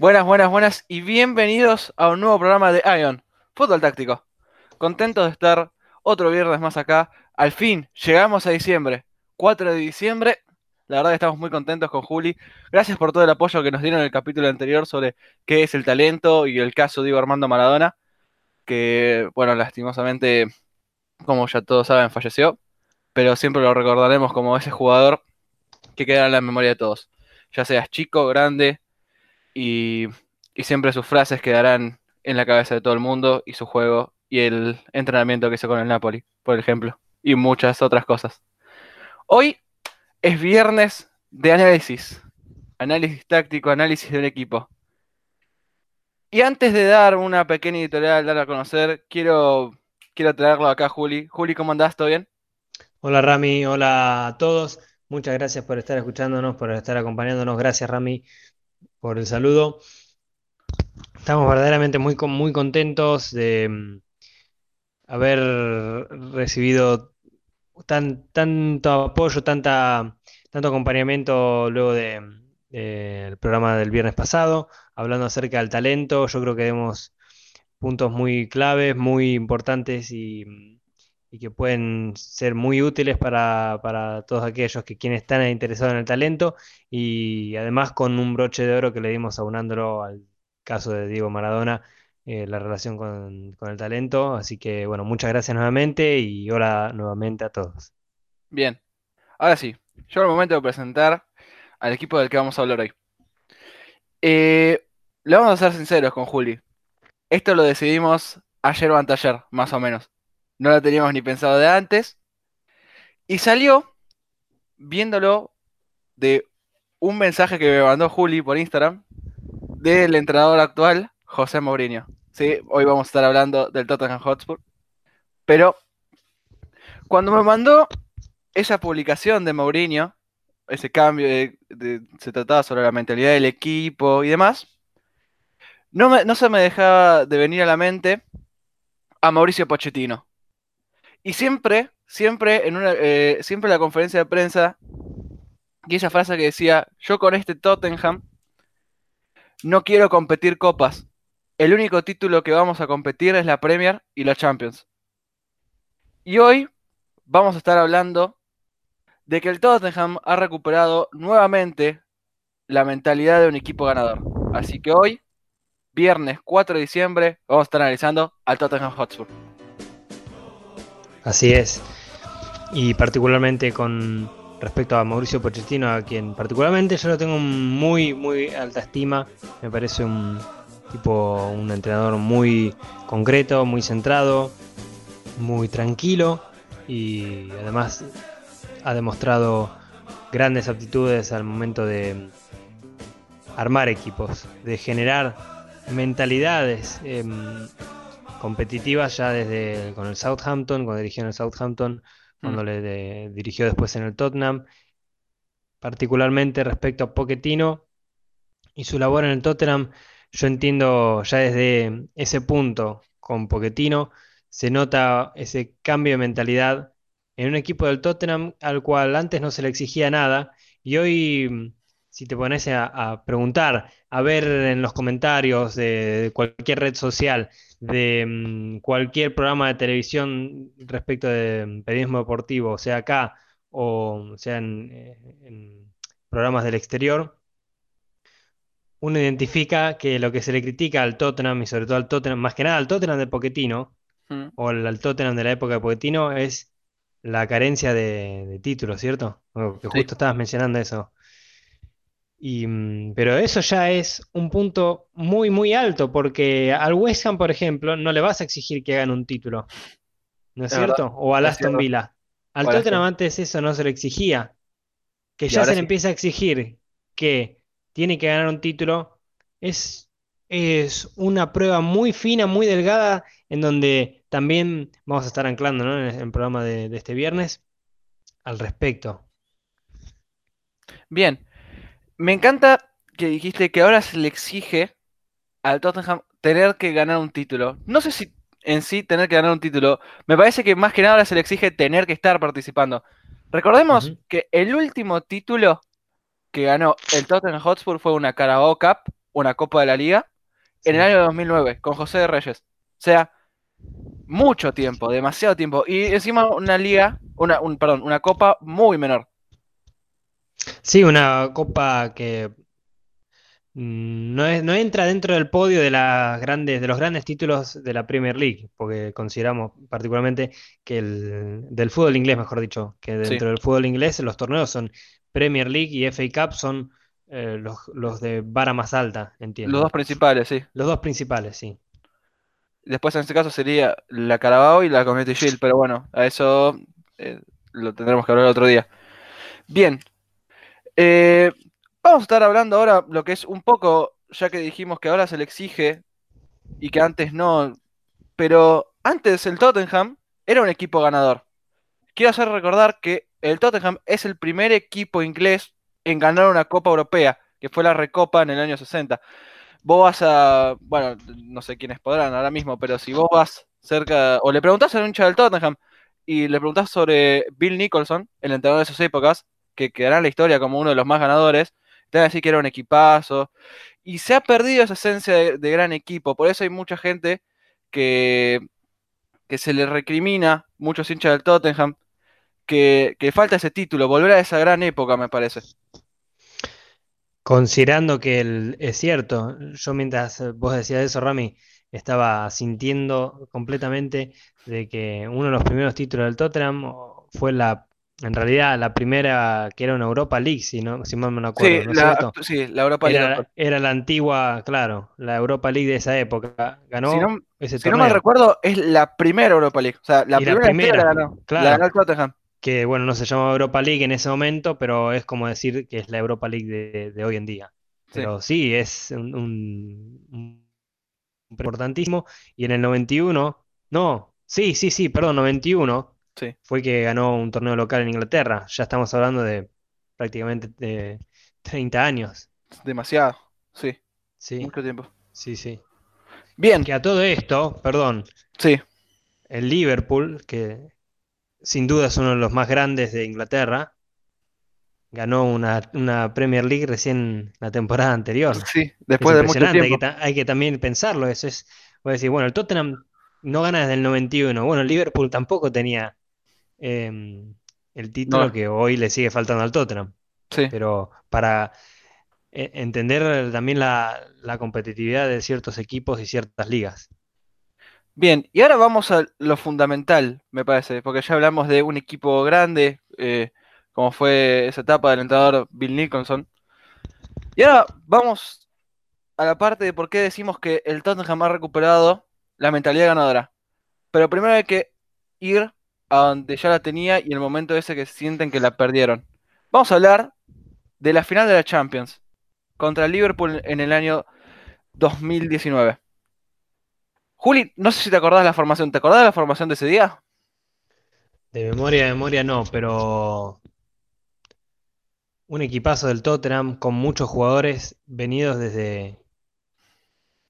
Buenas, buenas, buenas y bienvenidos a un nuevo programa de Ion, Fútbol Táctico. Contentos de estar otro viernes más acá. Al fin, llegamos a diciembre, 4 de diciembre. La verdad que estamos muy contentos con Juli. Gracias por todo el apoyo que nos dieron en el capítulo anterior sobre qué es el talento y el caso de Diego Armando Maradona, que, bueno, lastimosamente, como ya todos saben, falleció. Pero siempre lo recordaremos como ese jugador que queda en la memoria de todos. Ya seas chico, grande, y, siempre sus frases quedarán en la cabeza de todo el mundo y su juego y el entrenamiento que hizo con el Napoli, por ejemplo, y muchas otras cosas. Hoy es viernes de análisis, análisis táctico, análisis del equipo. Y antes de dar una pequeña editorial, dar a conocer, quiero, quiero traerlo acá, Juli. Juli, ¿cómo andás? ¿Todo bien? Hola Rami, hola a todos. Muchas gracias por estar escuchándonos, por estar acompañándonos. Gracias Rami por el saludo. Estamos verdaderamente muy, muy contentos de mm, haber recibido tan, tanto apoyo, tanta, tanto acompañamiento luego del programa del viernes pasado, hablando acerca del talento. Yo creo que vemos puntos muy claves, muy importantes y, que pueden ser muy útiles para, para, todos aquellos que quienes están interesados en el talento y además con un broche de oro que le dimos aunándolo al caso de Diego Maradona, eh, la relación con, el talento. Así que bueno, muchas gracias nuevamente y hola nuevamente a todos. Bien, ahora sí, yo el momento de presentar al equipo del que vamos a hablar hoy. Eh, le vamos a ser sinceros con Juli. Esto lo decidimos ayer o anteayer, más o menos. No lo teníamos ni pensado de antes. Y salió viéndolo de un mensaje que me mandó Juli por Instagram del entrenador actual, José Mourinho. Sí, hoy vamos a estar hablando del Tottenham Hotspur. Pero cuando me mandó esa publicación de Mourinho, ese cambio, se trataba sobre la mentalidad del equipo y demás, no, no se me dejaba de venir a la mente a Mauricio Pochettino. Y siempre, siempre en una, eh, siempre en la conferencia de prensa y esa frase que decía, yo con este Tottenham no quiero competir copas. El único título que vamos a competir es la Premier y la Champions. Y hoy vamos a estar hablando de que el Tottenham ha recuperado nuevamente la mentalidad de un equipo ganador. Así que hoy, viernes 4 de diciembre, vamos a estar analizando al Tottenham Hotspur. Así es. Y particularmente con respecto a Mauricio Pochettino, a quien particularmente yo lo tengo muy, muy alta estima. Me parece un tipo, un entrenador muy concreto, muy centrado, muy tranquilo y además ha demostrado grandes aptitudes al momento de armar equipos, de generar mentalidades em, competitivas ya desde con el Southampton, cuando dirigió en el Southampton, cuando mm. le dirigió después en el Tottenham, particularmente respecto a Pochettino y su labor en el Tottenham, yo entiendo ya desde ese punto con Pochettino se nota ese cambio de mentalidad en un equipo del Tottenham al cual antes no se le exigía nada y hoy si te pones a, preguntar, a ver en los comentarios de cualquier red social, de mm, cualquier programa de televisión respecto de mm, periodismo deportivo, sea acá o sea eh, en, programas del exterior, uno identifica que lo que se le critica al Tottenham y sobre todo al Tottenham, más que nada al Tottenham de Pochettino, mm. o al, Tottenham de la época de Pochettino, es la carencia de, títulos, ¿cierto? Que justo estabas mencionando eso. Mm, pero eso ya es un punto muy, muy alto, porque al West Ham, por ejemplo, no le vas a exigir que gane un título. ¿No es, cierto? o al Aston Villa. Al Tottenham antes eso no se le exigía. Que ya se le empieza a exigir que tiene que ganar un título, es, es una prueba muy fina, muy delgada, en donde también vamos a estar anclando en el programa de este viernes al respecto. Bien, me encanta que dijiste que ahora se le exige al Tottenham tener que ganar un título. No sé si en sí tener que ganar un título. Me parece que más que nada ahora se le exige tener que estar participando. Recordemos que el último título que ganó el Tottenham Hotspur fue una Carabao Cup una Copa de la Liga en el año 2009 con José de Reyes. O sea, mucho tiempo, demasiado tiempo. Y encima una liga, una, un, perdón, una copa muy menor. Sí, una copa que mm, no, es- no entra dentro del podio de las grandes, de los grandes títulos de la Premier League, porque consideramos particularmente que el del fútbol inglés, mejor dicho, que Sí. dentro del fútbol inglés los torneos son Premier League y FA Cup son eh, los, los de vara más alta, entiendo. Los dos principales, sí. Los dos principales, sí. Después en este caso sería la Carabao y la Community Shield, pero bueno, a eso eh, lo tendremos que hablar otro día. Bien, eh, vamos a estar hablando ahora lo que es un poco, ya que dijimos que ahora se le exige y que antes no, pero antes el Tottenham era un equipo ganador. Quiero hacer recordar que el Tottenham es el primer equipo inglés en ganar una Copa Europea, que fue la Recopa en el año 60 vos vas a, bueno, no sé quiénes podrán ahora mismo, pero si vos vas cerca, o le preguntás a un hincha del Tottenham y le preguntás sobre Bill Nicholson, el entrenador de esas épocas, que quedará en la historia como uno de los más ganadores, te van a decir que era un equipazo. Y se ha perdido esa esencia de, gran equipo, por eso hay mucha gente que, que se le recrimina, muchos hinchas del Tottenham, que, que falta ese título, volver a esa gran época, me parece. Considerando que el- es cierto, yo mientras eh, vos decías eso, Rami, estaba sintiendo completamente de que uno de los primeros títulos del Tottenham fue la, en realidad la primera que era una Europa League, si no, si mal no me acuerdo, Sí, ¿no la, cierto? sí, la Europa League. Era, la antigua, claro, la Europa League de esa época. Si Ganó no, ese si no mal torneo. recuerdo, es la primera Europa League. O sea, la Y la primera la primera, ganó. La claro. ganó el Tottenham. que bueno, no se llama Europa League en ese momento, pero es como decir que es la Europa League de, de hoy en día. Sí. Pero sí, es un, un- un importantísimo. Y en el 91, no, sí, sí, sí, perdón, 91 Sí. fue que ganó un torneo local en Inglaterra. Ya estamos hablando de prácticamente de 30 años. Demasiado. Sí, Sí, mucho tiempo. sí, sí. Bien, Que a todo esto, perdón, sí, el Liverpool, que sin duda es uno de los más grandes de Inglaterra, ganó una, una Premier League recién la temporada anterior. sí, Es después de mucho impresionante, hay que, tiempo. hay que también pensarlo. Eso es, voy a decir, bueno, el Tottenham no gana desde el 91. Bueno, el Liverpool tampoco tenía em, el título No, que hoy le sigue faltando al Tottenham. sí. Pero para eh, entender también la, la competitividad de ciertos equipos y ciertas ligas. Bien, y ahora vamos a lo fundamental, me parece, porque ya hablamos de un equipo grande, eh, como fue esa etapa del entrenador Bill Nicholson. Y ahora vamos a la parte de por qué decimos que el Tottenham ha recuperado la mentalidad ganadora. Pero primero hay que ir a donde ya la tenía y el momento ese que sienten que la perdieron. Vamos a hablar de la final de la Champions contra Liverpool en el año 2019. Juli, no sé si te acordás de la formación. ¿Te acordás de la formación de ese día? De memoria, de memoria no, pero un equipazo del Tottenham con muchos jugadores venidos desde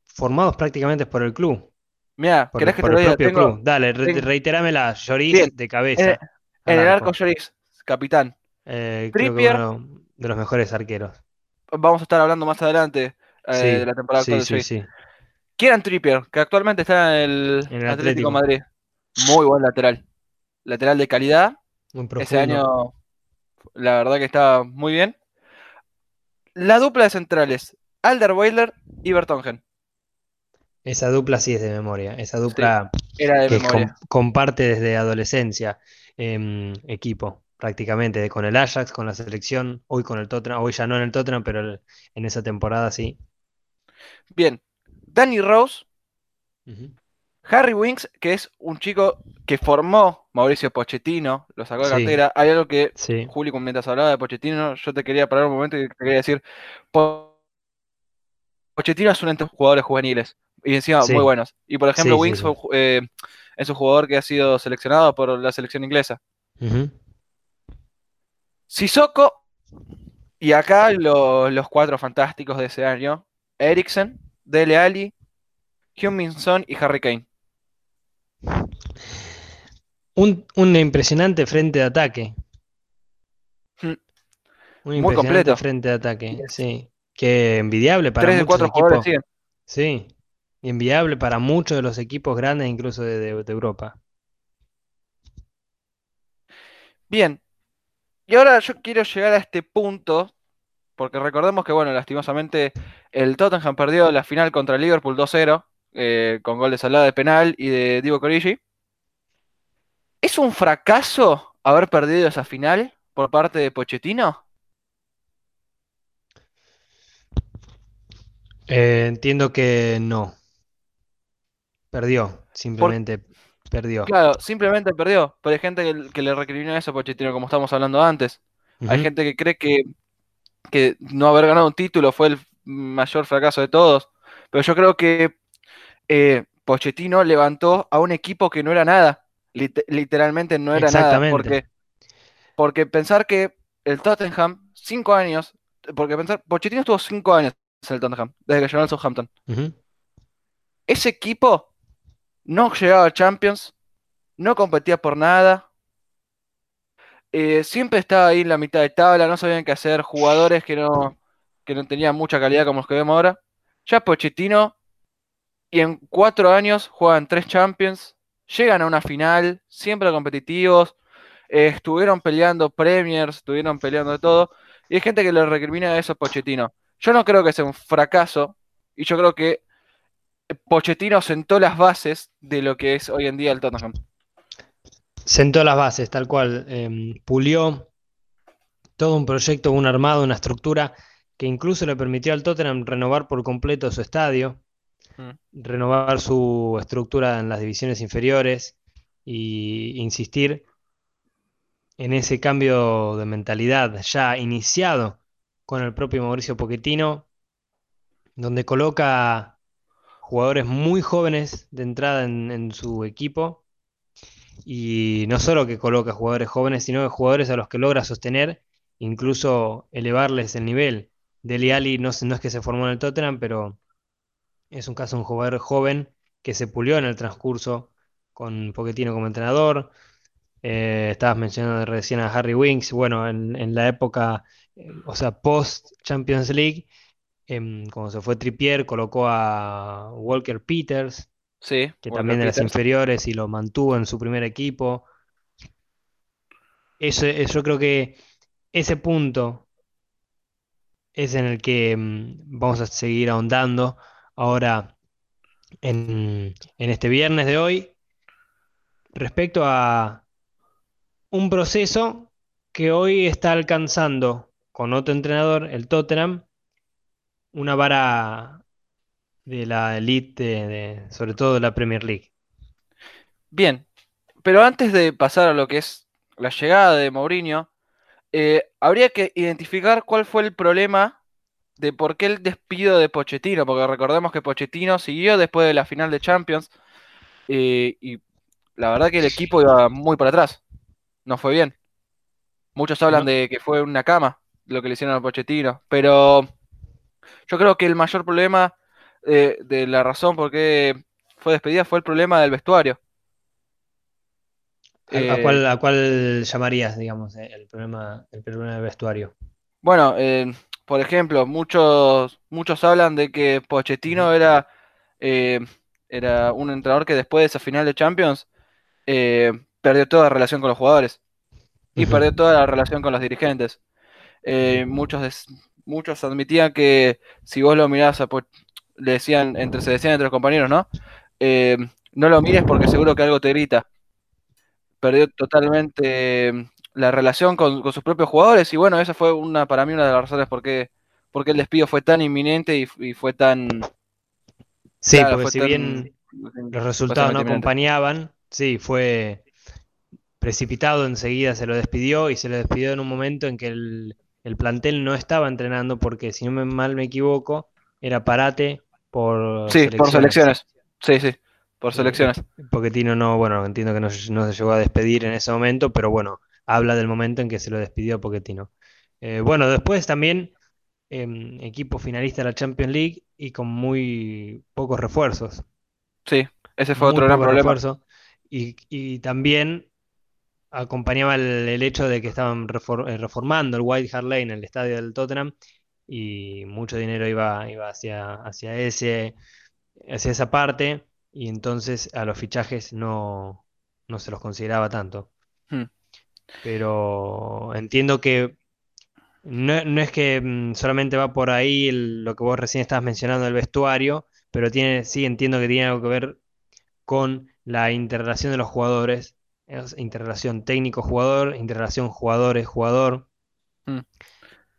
formados prácticamente por el club, Mira, ¿querés que te lo diga? Tengo. Dale, re- reiterámela, Lloris Bien, de en, cabeza en el arco arco. Lloris, capitán. Eh, Trippier, uno de los mejores arqueros. vamos a estar hablando más adelante eh, de la temporada actual sí, sí, sí. Kieran Trippier, que actualmente está en el En el Atlético Madrid. Muy buen lateral. Lateral de calidad. muy Ese año, la verdad que está muy bien. La dupla de centrales, Alderweiler y Bertongen. Esa dupla sí es de memoria. Esa Sí, dupla era de que com- comparte desde adolescencia em, equipo, prácticamente, con el Ajax, con la selección, hoy con el Tottenham, hoy ya no en el Tottenham, pero el- en esa temporada sí. Bien, Danny Rose. Harry Winks, que es un chico que formó Mauricio Pochettino, lo sacó de Sí, cantera. Hay algo que, sí, Juli, mientras hablaba de Pochettino, yo te quería parar un momento y te quería decir, Po- Pochettino es un de jugadores juveniles y encima muy sí, buenos. Y por ejemplo, sí, sí, sí. ju- eh, es un jugador que ha sido seleccionado por la selección inglesa. Ujú. Sissoko, y acá lo- los cuatro fantásticos de ese año, Eriksen, Dele Alli, Heung-min Son y Harry Kane. Un, un impresionante frente de ataque. Mm, Un Muy impresionante completo. frente de ataque, sí. que envidiable para Tres de cuatro jugadores siguen. Sí, envidiable para muchos de los equipos grandes, incluso de, de- de Europa. Bien, y ahora yo quiero llegar a este punto, porque recordemos que, bueno, lastimosamente el Tottenham perdió la final contra el Liverpool 2-0, eh, con gol de Salada de penal y de Divo Corigi. ¿Es un fracaso haber perdido esa final por parte de Pochettino? Eh, entiendo que no. Perdió, simplemente perdió. Claro, simplemente perdió, pero hay gente que, que le recrimina eso a Pochettino, como estamos hablando antes. Hay gente que cree que, que no haber ganado un título fue el mayor fracaso de todos, pero yo creo que eh, Pochettino levantó a un equipo que no era nada, lit- literalmente no era nada, porque, porque pensar que el Tottenham, cinco años, porque pensar, Pochettino estuvo cinco años en el Tottenham, desde que llegó al Southampton. Ese equipo no llegaba a Champions, no competía por nada, eh, siempre estaba ahí en la mitad de tabla, no sabían qué hacer, jugadores que no, que no tenían mucha calidad como los que vemos ahora. Ya Pochettino, y en cuatro años juegan tres Champions, llegan a una final, siempre competitivos, eh, estuvieron peleando Premiers, estuvieron peleando de todo, y hay gente que le recrimina eso a Pochettino. Yo no creo que sea un fracaso, y yo creo que Pochettino sentó las bases de lo que es hoy en día el Tottenham. Sentó las bases, tal cual. em, pulió todo un proyecto, un armado, una estructura que incluso le permitió al Tottenham renovar por completo su estadio, Mm. renovar su estructura en las divisiones inferiores y insistir en ese cambio de mentalidad ya iniciado con el propio Mauricio Pochettino, donde coloca jugadores muy jóvenes de entrada en, su equipo y no solo que coloca jugadores jóvenes, sino que jugadores a los que logra sostener, incluso elevarles el nivel. Dele Alli no, es que se formó en el Tottenham, pero es un caso de un jugador joven que se pulió en el transcurso con Pochettino como entrenador. Eh, estabas mencionando recién a Harry Winks, bueno, en, en la época, eh, o sea, post Champions League, em, cuando se fue Trippier, colocó a Walker Peters, Sí, que Walker también de las inferiores y lo mantuvo en su primer equipo. Eso, eso yo creo que ese punto es en el que mm, vamos a seguir ahondando ahora en, en este viernes de hoy respecto a un proceso que hoy está alcanzando con otro entrenador, el Tottenham, una vara de la elite, de- de- sobre todo de la Premier League. Bien, pero antes de pasar a lo que es la llegada de Mourinho, eh, habría que identificar cuál fue el problema de por qué el despido de Pochettino, porque recordemos que Pochettino siguió después de la final de Champions eh, y la verdad que el equipo iba muy para atrás, no fue bien. Muchos hablan No. de que fue una cama lo que le hicieron a Pochettino, pero yo creo que el mayor problema eh, de la razón por qué fue despedida fue el problema del vestuario. ¿A, a Eh, cuál, a cuál llamarías, digamos, eh, el problema, el problema del vestuario? Bueno, eh, por ejemplo, muchos, muchos hablan de que Pochettino era, eh, era un entrenador que después de esa final de Champions eh, perdió toda relación con los jugadores y perdió toda la relación con los dirigentes. Eh, muchos, muchos admitían que si vos lo mirás Po- le decían, entre, se decían entre los compañeros, ¿no? Eh, no lo mires porque seguro que algo te grita. Perdió totalmente eh, la relación con, con sus propios jugadores y bueno, esa fue una para mí una de las razones por qué, por qué el despido fue tan inminente y, y fue tan, Sí, claro, porque si tan bien los resultados no acompañaban, sí, fue precipitado enseguida, se lo despidió y se lo despidió en un momento en que el, el plantel no estaba entrenando porque, si no me, mal me equivoco, era parate por Sí, por selecciones. selecciones. Sí, sí, por Eh, selecciones. Pochettino no, bueno, entiendo que no, no se llegó a despedir en ese momento, pero bueno, habla del momento en que se lo despidió a Pochettino. Eh, bueno, después también em, equipo finalista de la Champions League y con muy pocos refuerzos. Sí, ese fue Muy otro gran problema. refuerzos. Y, y también acompañaba el, el hecho de que estaban eh, reformando el White Hart Lane, el estadio del Tottenham, y mucho dinero iba, iba hacia, hacia, ese, hacia esa parte y entonces a los fichajes no, no se los consideraba tanto. Hmm. Pero entiendo que no, no es que mm, solamente va por ahí el- lo que vos recién estabas mencionando del vestuario, pero tiene, sí entiendo que tiene algo que ver con la interrelación de los jugadores, es interrelación técnico-jugador, interrelación jugadores-jugador. Hmm.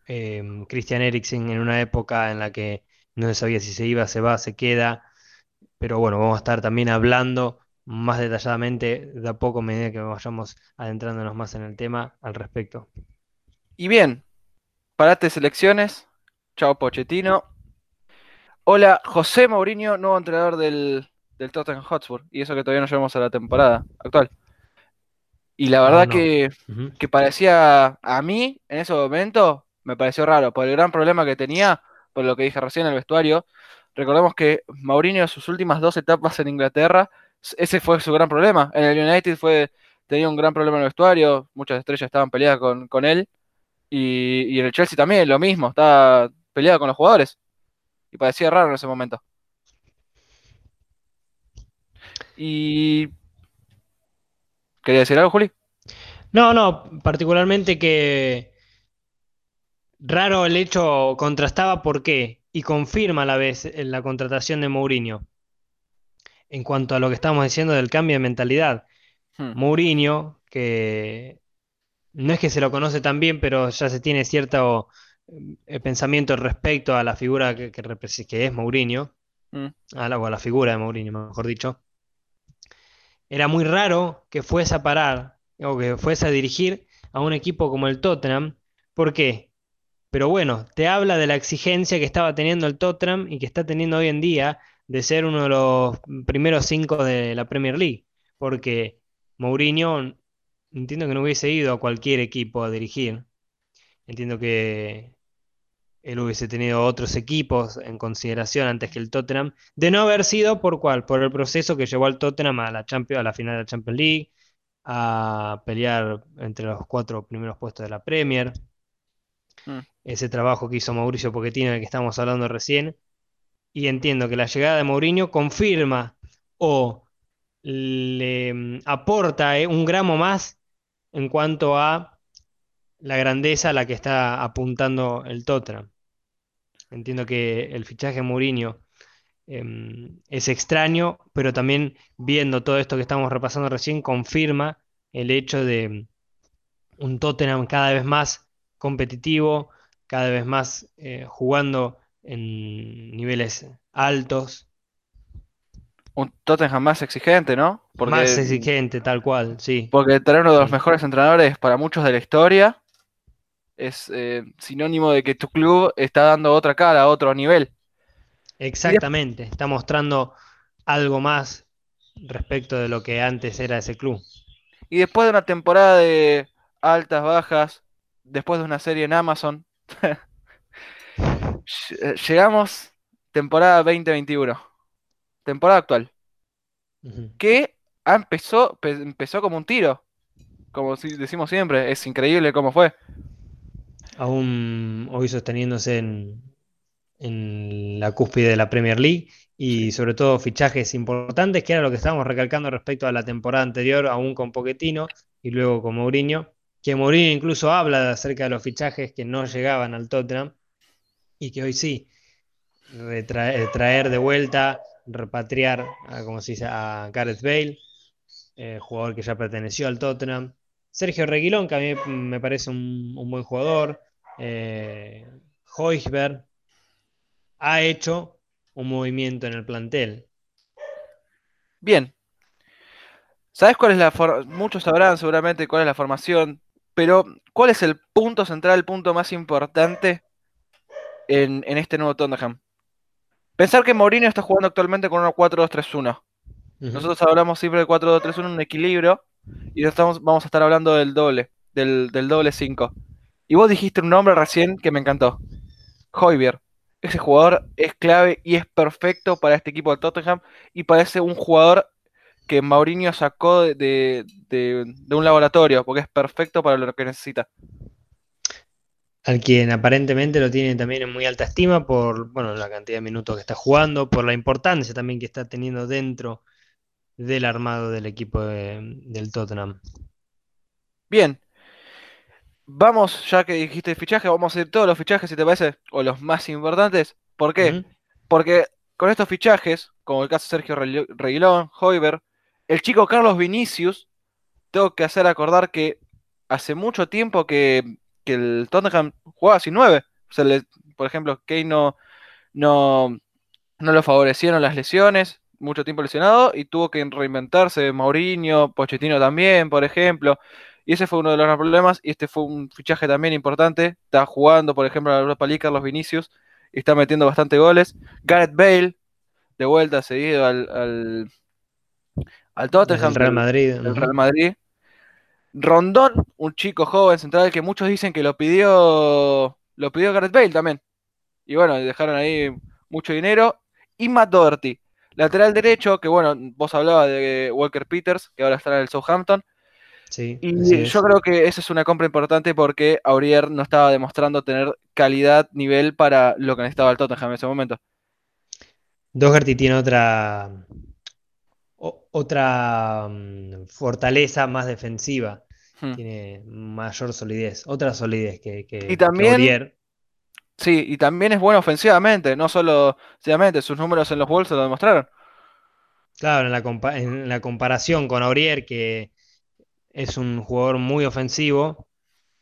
Em, Christian Eriksen en una época en la que no se sabía si se iba, se va, se queda, pero bueno, vamos a estar también hablando más detalladamente de a poco a medida que vayamos adentrándonos más en el tema al respecto. Y bien, parate selecciones. Chao Pochettino. Hola, José Mourinho, nuevo entrenador del, del Tottenham Hotspur. Y eso que todavía no llegamos a la temporada actual. Y la verdad no. que, que parecía, a mí, en ese momento, me pareció raro, por el gran problema que tenía, por lo que dije recién en el vestuario. Recordemos que Mourinho en sus últimas dos etapas en Inglaterra, ese fue su gran problema. En el United fue, tenía un gran problema en el vestuario, muchas estrellas estaban peleadas con, con él. Y, y en el Chelsea también, lo mismo, estaba peleado con los jugadores. Y parecía raro en ese momento. Y... ¿Quería decir algo, Juli? No, no, particularmente que raro el hecho contrastaba por qué y confirma a la vez en la contratación de Mourinho en cuanto a lo que estamos diciendo del cambio de mentalidad. Hmm, Mourinho, que no es que se lo conoce tan bien, pero ya se tiene cierto eh, pensamiento respecto a la figura que, que represe- que es Mourinho, hmm, a la, o a la figura de Mourinho, mejor dicho. Era muy raro que fuese a parar o que fuese a dirigir a un equipo como el Tottenham. ¿Por qué? Pero bueno, te habla de la exigencia que estaba teniendo el Tottenham y que está teniendo hoy en día de ser uno de los primeros cinco de la Premier League. Porque Mourinho entiendo que no hubiese ido a cualquier equipo a dirigir. Entiendo que él hubiese tenido otros equipos en consideración antes que el Tottenham, de no haber sido por cuál, por el proceso que llevó al Tottenham a la Champions, a la final de la Champions League, a pelear entre los cuatro primeros puestos de la Premier. hmm. Ese trabajo que hizo Mauricio Pochettino del que estamos hablando recién. Y entiendo que la llegada de Mourinho confirma o le mm, aporta eh, un gramo más en cuanto a la grandeza a la que está apuntando el Tottenham. Entiendo que el fichaje de Mourinho em, es extraño, pero también viendo todo esto que estamos repasando recién, confirma el hecho de un Tottenham cada vez más competitivo, cada vez más eh, jugando en niveles altos, Un Tottenham más exigente, ¿no? Porque, más exigente, tal cual, sí. porque tener uno de los mejores entrenadores para muchos de la historia es eh, sinónimo de que tu club está dando otra cara, otro nivel. Exactamente, está mostrando algo más respecto de lo que antes era ese club. Y después de una temporada de altas, bajas, después de una serie en Amazon, ll- llegamos temporada 2021, temporada actual, que empezó, pe- empezó como un tiro, como decimos siempre, es increíble cómo fue. Aún hoy sosteniéndose en, en la cúspide de la Premier League y sobre todo fichajes importantes, que era lo que estábamos recalcando respecto a la temporada anterior, aún con Pochettino y luego con Mourinho, que Mourinho incluso habla acerca de los fichajes que no llegaban al Tottenham y que hoy sí, retraer, traer de vuelta, repatriar, a, como se dice, a Gareth Bale, eh, jugador que ya perteneció al Tottenham. Sergio Reguilón, que a mí me parece un, un buen jugador. Eh, ha hecho un movimiento en el plantel. Bien, ¿sabes cuál es la formación? Muchos sabrán seguramente cuál es la formación, pero ¿cuál es el punto central, el punto más importante en, en este nuevo Tottenham? Pensar que Mourinho está jugando actualmente con una 4-2-3-1. Ujú. Nosotros hablamos siempre de 4-2-3-1, un equilibrio, y estamos, vamos a estar hablando del doble, del, del doble 5. Y vos dijiste un nombre recién que me encantó. Højbjerg. Ese jugador es clave y es perfecto para este equipo de Tottenham y parece un jugador que Mourinho sacó de, de- de- de un laboratorio, porque es perfecto para lo que necesita. al quien aparentemente lo tiene también en muy alta estima por bueno, la cantidad de minutos que está jugando, por la importancia también que está teniendo dentro del armado del equipo de- del Tottenham. Bien, vamos, ya que dijiste fichaje, vamos a ir todos los fichajes, si te parece, o los más importantes. ¿Por qué? Porque con estos fichajes, como el caso de Sergio Reguilón, Reguilón, Hoiber, el chico Carlos Vinicius, tengo que hacer acordar que hace mucho tiempo que, que el Tottenham jugaba sin nueve. O sea, le- por ejemplo, Kane no, no, no lo favorecieron las lesiones, mucho tiempo lesionado, y tuvo que reinventarse. Mourinho, Pochettino también, por ejemplo. Y ese fue uno de los problemas. Y este fue un fichaje también importante. Está jugando, por ejemplo, a la Europa League Carlos Vinicius. Y está metiendo bastante goles. Gareth Bale, de vuelta, seguido al, al, Tottenham, el Real Madrid. ujú. Real Madrid. Rondón, un chico joven central que muchos dicen que lo pidió, lo pidió Gareth Bale también. Y bueno, dejaron ahí mucho dinero. Y Matt Doherty, lateral derecho, que bueno, vos hablabas de Walker Peters, que ahora está en el Southampton. Sí, Y yo creo que esa es una compra importante porque Aurier no estaba demostrando tener calidad, nivel para lo que necesitaba el Tottenham en ese momento. Doherty tiene otra, o- otra mm, fortaleza más defensiva, Hmm. tiene mayor solidez, otra solidez que, que, Y que también- Aurier. Sí, y también es bueno ofensivamente, no solo ofensivamente, sus números en los Wolves lo demostraron. Claro, en la, compa- en la comparación con Aurier, que es un jugador muy ofensivo,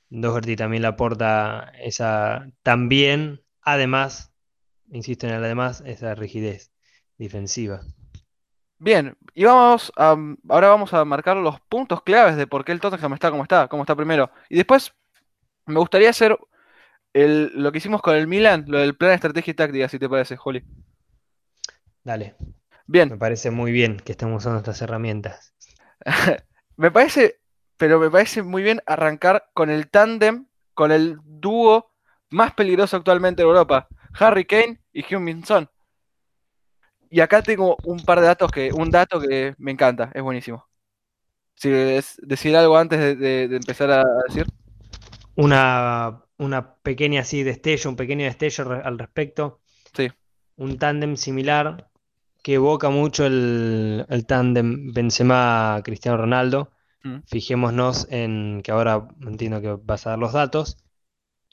Doherty también le aporta esa también, además, insisto en el además, esa rigidez defensiva. Bien, y vamos a, ahora vamos a marcar los puntos claves de por qué el Tottenham está como está, como está primero. Y después me gustaría hacer el- lo que hicimos con el Milan, lo del plan, estrategia y táctica, si te parece, Juli. Dale, Bien, me parece muy bien que estemos usando estas herramientas. me parece, pero me parece muy bien arrancar con el tándem, con el dúo más peligroso actualmente en Europa, Harry Kane y Heung-min Son. Y acá tengo un par de datos que, un dato que me encanta, es buenísimo. Si es decir algo antes de, de- de empezar a decir. Una, una pequeña así destello, un pequeño destello al respecto. Sí. Un tándem similar que evoca mucho el, el tándem Benzema-Cristiano Ronaldo. Mm. Fijémonos en que ahora entiendo que vas a dar los datos,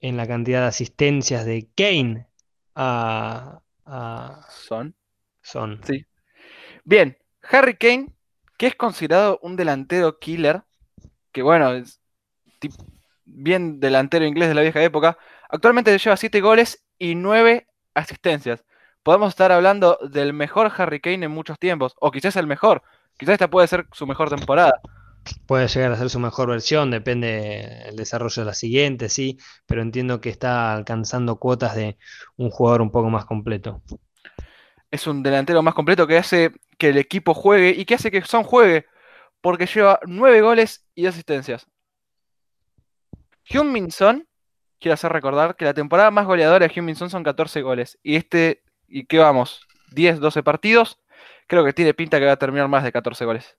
en la cantidad de asistencias de Kane a, a Son. Son. Sí. Bien, Harry Kane, que es considerado un delantero killer, que bueno, es bien delantero inglés de la vieja época, actualmente lleva 7 goles y 9 asistencias. Podemos estar hablando del mejor Harry Kane en muchos tiempos, o quizás el mejor, quizás esta puede ser su mejor temporada. Puede llegar a ser su mejor versión, depende del desarrollo de la siguiente, sí, pero entiendo que está alcanzando cuotas de un jugador un poco más completo. Es un delantero más completo que hace que el equipo juegue y que hace que Son juegue, porque lleva 9 goles y 2 asistencias. Heung-min Son, quiero hacer recordar que la temporada más goleadora de Heung-min Son son 14 goles. Y este, ¿y qué vamos? 10, 12 partidos. Creo que tiene pinta que va a terminar más de 14 goles.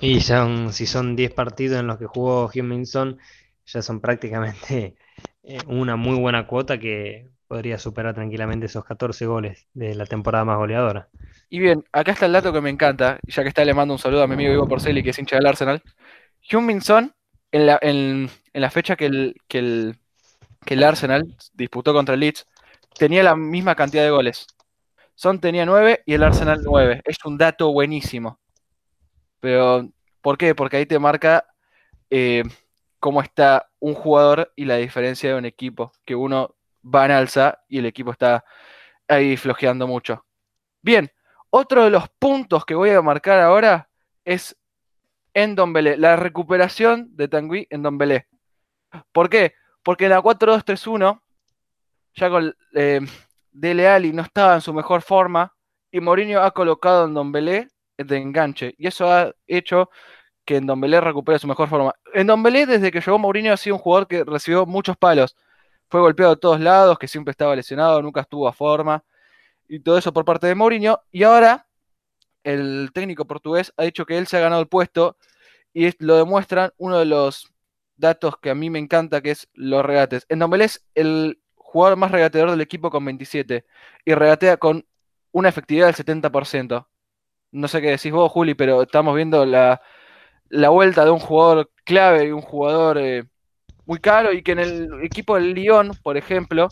Y son, si son 10 partidos en los que jugó Heung-min Son, ya son prácticamente eh, una muy buena cuota que podría superar tranquilamente esos 14 goles de la temporada más goleadora. Y bien, acá está el dato que me encanta, ya que está le mando un saludo a mi amigo Ivo Porcelli, que es hincha del Arsenal. Heung-min Son, en la, en, en la fecha que el, que, el, que el Arsenal disputó contra el Leeds, tenía la misma cantidad de goles. Son tenía 9 y el Arsenal 9. Es un dato buenísimo. Pero, ¿por qué? Porque ahí te marca eh, cómo está un jugador y la diferencia de un equipo. Que uno va en alza y el equipo está ahí flojeando mucho. Bien, otro de los puntos que voy a marcar ahora es en Dombele, la recuperación de Tanguy en Dombele. ¿Por qué? Porque en la 4-2-3-1, ya con eh, Dele no estaba en su mejor forma y Mourinho ha colocado en Dombele de enganche y eso ha hecho que en Dombele recupere su mejor forma. En Dombele, desde que llegó Mourinho, ha sido un jugador que recibió muchos palos. Fue golpeado de todos lados, que siempre estaba lesionado, nunca estuvo a forma y todo eso por parte de Mourinho. Y ahora el técnico portugués ha dicho que él se ha ganado el puesto y lo demuestran uno de los datos que a mí me encanta, que es los regates. En Dombelé es el jugador más regateador del equipo con 27 y regatea con una efectividad del 70%. No sé qué decís vos, Juli, pero estamos viendo la, vuelta de un jugador clave y un jugador eh, muy caro y que en el equipo del Lyon, por ejemplo,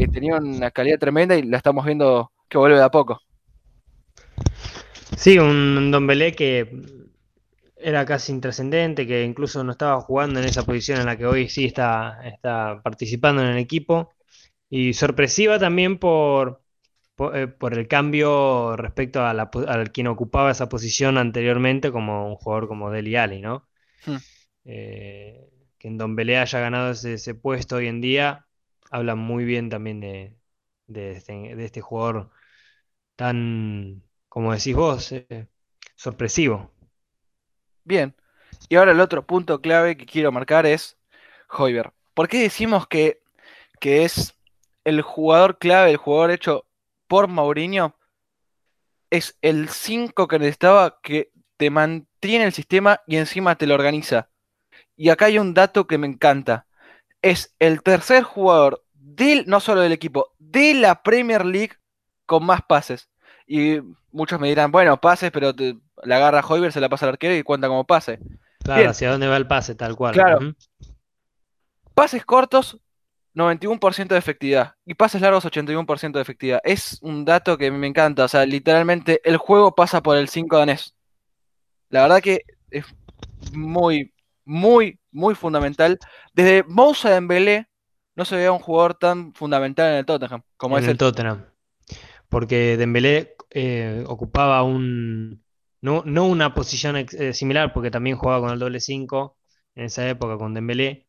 eh, tenía una calidad tremenda y la estamos viendo que vuelve de a poco. Sí, un Don Belé que era casi intrascendente, que incluso no estaba jugando en esa posición en la que hoy sí está, está participando en el equipo. Y sorpresiva también por, por, eh, el cambio respecto a, la, quien ocupaba esa posición anteriormente como un jugador como Deli Ali, ¿no? Hmm. Eh, que en Don Belé haya ganado ese, puesto hoy en día, habla muy bien también de, este, de este jugador tan, como decís vos, eh, sorpresivo. Bien. Y ahora el otro punto clave que quiero marcar es Hoiber. ¿Por qué decimos que, que es el jugador clave, el jugador hecho por Mourinho? Es el 5 que necesitaba que te mantiene el sistema y encima te lo organiza. Y acá hay un dato que me encanta. Es el tercer jugador del, no solo del equipo, de la Premier League con más pases. Y muchos me dirán, bueno, pases, pero la agarra Hoiber, se la pasa al arquero y cuenta como pase. Claro, hacia dónde va el pase, tal cual. Claro. Pases cortos, 91% de efectividad. Y pases largos, 81% de efectividad. Es un dato que me encanta. O sea, literalmente el juego pasa por el 5 danés. La verdad que es muy, muy, muy fundamental. Desde Moussa Dembélé no se veía un jugador tan fundamental en el Tottenham como en es el Tottenham. Porque Dembélé eh, ocupaba un, no, no una posición eh, similar, porque también jugaba con el doble 5 en esa época con Dembélé,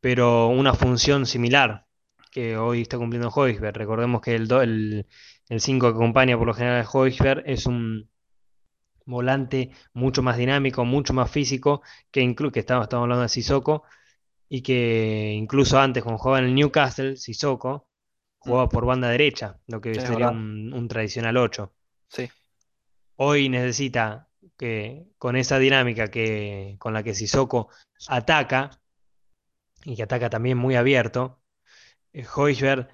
pero una función similar que hoy está cumpliendo Hoisberg. Recordemos que el 5 que acompaña por lo general a Hoisberg es un volante mucho más dinámico, mucho más físico, que, que estamos, estamos hablando de Sissoko, y que incluso antes, cuando jugaba en el Newcastle, Sissoko jugaba mm. por banda derecha, lo que sería un, un, tradicional 8. Sí hoy necesita que con esa dinámica que, con la que Sissoko ataca, y que ataca también muy abierto, eh, Hoichberg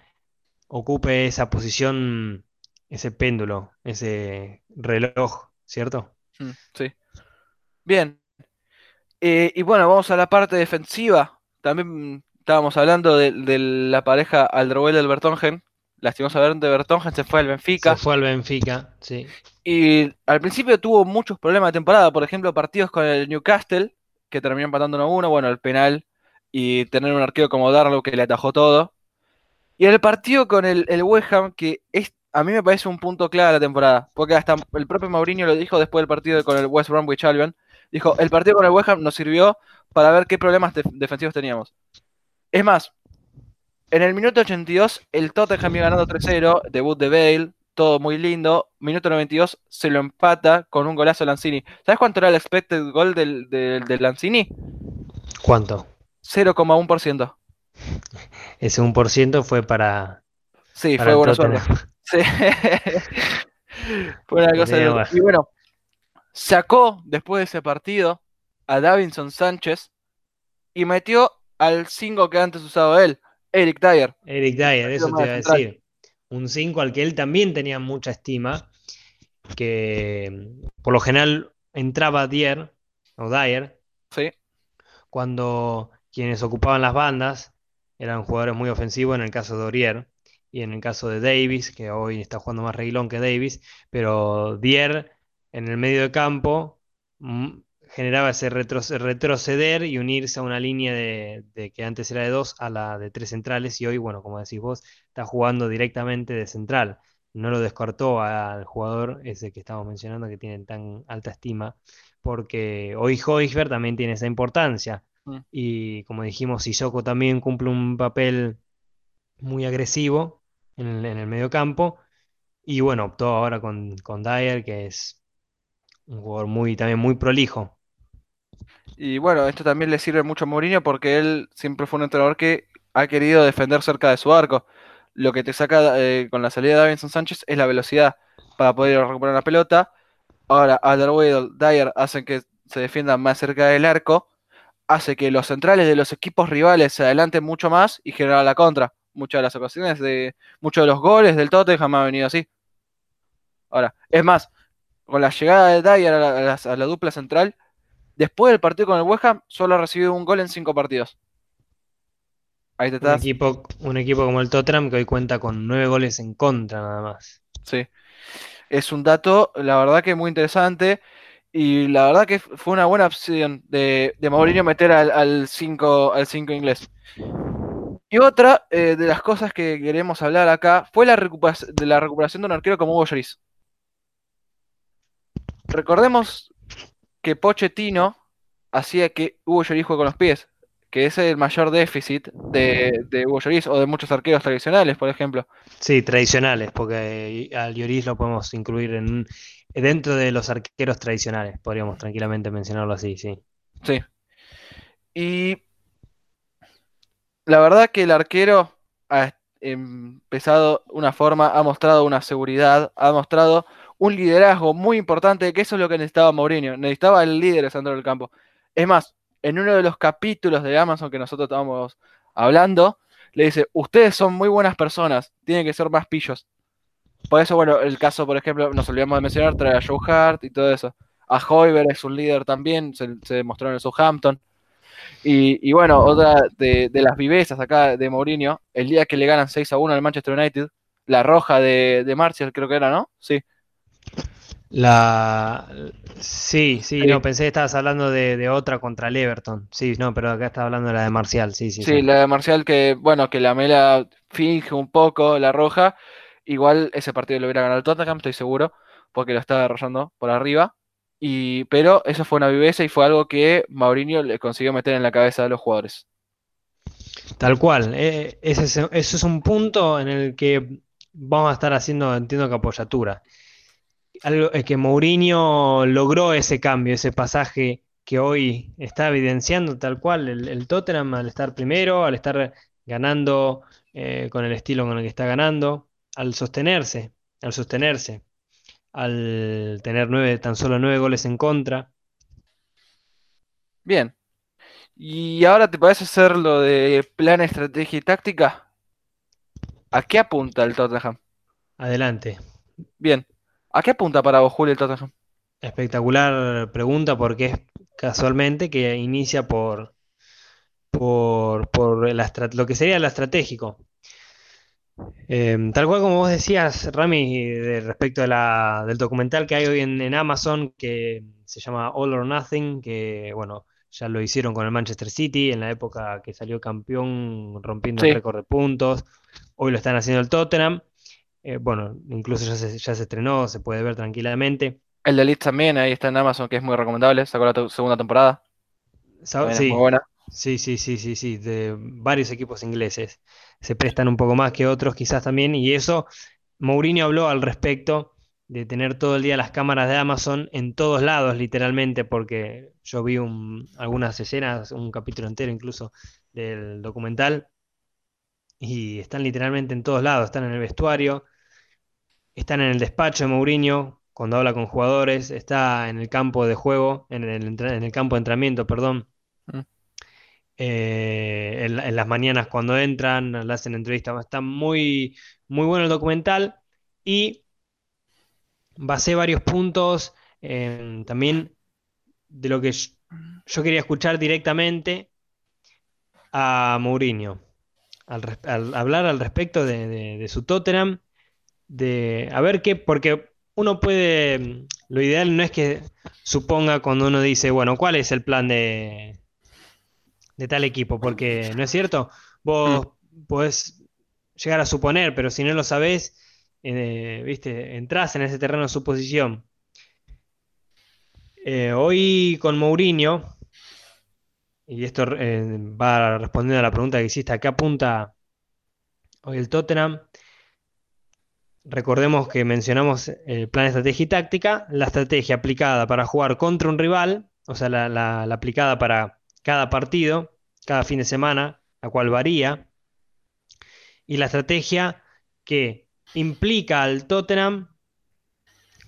ocupe esa posición, ese péndulo, ese reloj, ¿cierto? Mm, sí. Bien. Eh, y bueno, vamos a la parte defensiva. También estábamos hablando de, la pareja Aldroel del Bertongen. Lastimosamente Bertongen se fue al Benfica. Se fue al Benfica, sí. Y al principio tuvo muchos problemas de temporada, por ejemplo, partidos con el Newcastle, que terminó empatando 1-1, bueno, el penal, y tener un arquero como Darlow que le atajó todo. Y el partido con el, el West Ham, que es, a mí me parece un punto clave de la temporada, porque hasta el propio Mourinho lo dijo después del partido con el West Bromwich Albion, dijo, el partido con el West Ham nos sirvió para ver qué problemas defensivos teníamos. Es más, en el minuto 82, el Tottenham había ganado 3-0, debut de Bale, todo muy lindo. Minuto 92 se lo empata con un golazo Lanzini. ¿Sabes cuánto era el expected goal del, del, Lanzini? ¿Cuánto? 0,1%. Ese 1% fue para. Sí, fue buena suerte. Sí. fue una cosa de... Y bueno, sacó después de ese partido a Davinson Sánchez y metió al 5 que antes usaba él, Eric Dyer. Eric Dyer, eso te iba a decir un 5 al que él también tenía mucha estima, que por lo general entraba Dier o Dyer, cuando quienes ocupaban las bandas eran jugadores muy ofensivos, en el caso de Orier y en el caso de Davis, que hoy está jugando más Reguilón que Davis, pero Dier en el medio de campo mm, generaba ese retroceder y unirse a una línea de, que antes era de dos a la de tres centrales y hoy, bueno, como decís vos, está jugando directamente de central. No lo descartó al jugador ese que estamos mencionando que tiene tan alta estima, porque hoy Hoisberg también tiene esa importancia. Mm. Y como dijimos, Sissoko también cumple un papel muy agresivo en el, medio campo. Y bueno, optó ahora con, con Dyer, que es un jugador muy, también muy prolijo. Y bueno, esto también le sirve mucho a Mourinho porque él siempre fue un entrenador que ha querido defender cerca de su arco. Lo que te saca eh, con la salida de Davinson Sánchez es la velocidad para poder recuperar la pelota. Ahora, Alderweireld, Dyer hacen que se defiendan más cerca del arco. Hace que los centrales de los equipos rivales se adelanten mucho más y genera la contra. Muchas de las ocasiones de muchos de los goles del Tottenham han venido así. Ahora, es más, con la llegada de Dyer a la, dupla central, después del partido con el West Ham, solo ha recibido un gol en cinco partidos. Ahí te estás. Un equipo, un equipo como el Tottenham que hoy cuenta con nueve goles en contra nada más. Sí. Es un dato, la verdad que muy interesante. Y la verdad que fue una buena opción de, de Mourinho meter al 5 al cinco inglés. Y otra eh, de las cosas que queremos hablar acá fue la de la recuperación de un arquero como Hugo Lloris. Recordemos que Pochettino hacía que Hugo Lloris juegue con los pies, que ese es el mayor déficit de, de Hugo Lloris o de muchos arqueros tradicionales, por ejemplo. Sí, tradicionales, porque al Lloris lo podemos incluir en, Dentro de los arqueros tradicionales, podríamos tranquilamente mencionarlo así, sí. Sí. Y la verdad que el arquero ha empezado una forma, ha mostrado una seguridad, ha mostrado un liderazgo muy importante, que eso es lo que necesitaba Mourinho. Necesitaba el líder dentro del campo. Es más, en uno de los capítulos de Amazon que nosotros estábamos hablando, le dice, ustedes son muy buenas personas, tienen que ser más pillos. Por eso, bueno, el caso, por ejemplo, nos olvidamos de mencionar, trae a Joe Hart y todo eso. A Hoiber es un líder también, se, demostró en el Southampton. Y, y bueno, otra de, las vivezas acá de Mourinho, el día que le ganan 6 a 1 al Manchester United, la roja de, de Martial creo que era, ¿no? Sí. La sí, sí, no, pensé que estabas hablando de, otra contra el Everton. Sí, no, pero acá estaba hablando de la de Marcial, sí, sí. Sí, la de Marcial que, bueno, que la Mela finge un poco la roja Igual ese partido lo hubiera ganado el Tottenham, estoy seguro, porque lo estaba desarrollando por arriba. Y, pero eso fue una viveza y fue algo que Mourinho le consiguió meter en la cabeza de los jugadores. Tal cual. Eh, ese, eso es un punto en el que vamos a estar haciendo, entiendo que apoyatura. Algo, es que Mourinho logró ese cambio, ese pasaje que hoy está evidenciando tal cual el, Tottenham al estar primero, al estar ganando eh, con el estilo con el que está ganando al sostenerse, al sostenerse, al tener nueve, tan solo nueve goles en contra. Bien. ¿Y ahora te parece hacer lo de plan, estrategia y táctica? ¿A qué apunta el Tottenham? Adelante. Bien. ¿A qué apunta para vos, Julio, el Tottenham? Espectacular pregunta porque es casualmente que inicia por, por, por lo que sería lo estratégico. Em, tal cual como vos decías, Rami, de respecto del documental que hay hoy en, Amazon que se llama All or Nothing, que bueno, ya lo hicieron con el Manchester City en la época que salió campeón rompiendo el récord de puntos. Hoy lo están haciendo el Tottenham. Eh, bueno, incluso ya se, ya se estrenó, se puede ver tranquilamente. El de Leeds también, ahí está en Amazon, que es muy recomendable. Sacó la segunda temporada. Sí, muy buena. Sí, sí, sí, sí, sí, de varios equipos ingleses. Se prestan un poco más que otros quizás también, y eso, Mourinho habló al respecto de tener todo el día las cámaras de Amazon en todos lados, literalmente, porque yo vi algunas escenas, un capítulo entero incluso del documental, y están literalmente en todos lados, están en el vestuario, están en el despacho de Mourinho cuando habla con jugadores, está en el campo de juego, en el, en el campo de entrenamiento, perdón eh, en, las mañanas cuando entran, le hacen entrevistas. Está muy, muy bueno el documental y basé varios puntos también de lo que yo, quería escuchar directamente a Mourinho. Al, hablar al respecto de, su Tottenham, de a ver qué, porque uno puede, lo ideal no es que suponga cuando uno dice, bueno, ¿cuál es el plan de, de tal equipo, porque no es cierto, vos mm. podés llegar a suponer, pero si no lo sabés, eh, viste, entras en ese terreno de suposición. Eh, hoy con Mourinho, y esto eh, va respondiendo a la pregunta que hiciste, ¿a qué apunta hoy el Tottenham? Recordemos que mencionamos el plan de estrategia y táctica, la estrategia aplicada para jugar contra un rival, o sea, la aplicada para cada partido, cada fin de semana, la cual varía, y la estrategia que implica al Tottenham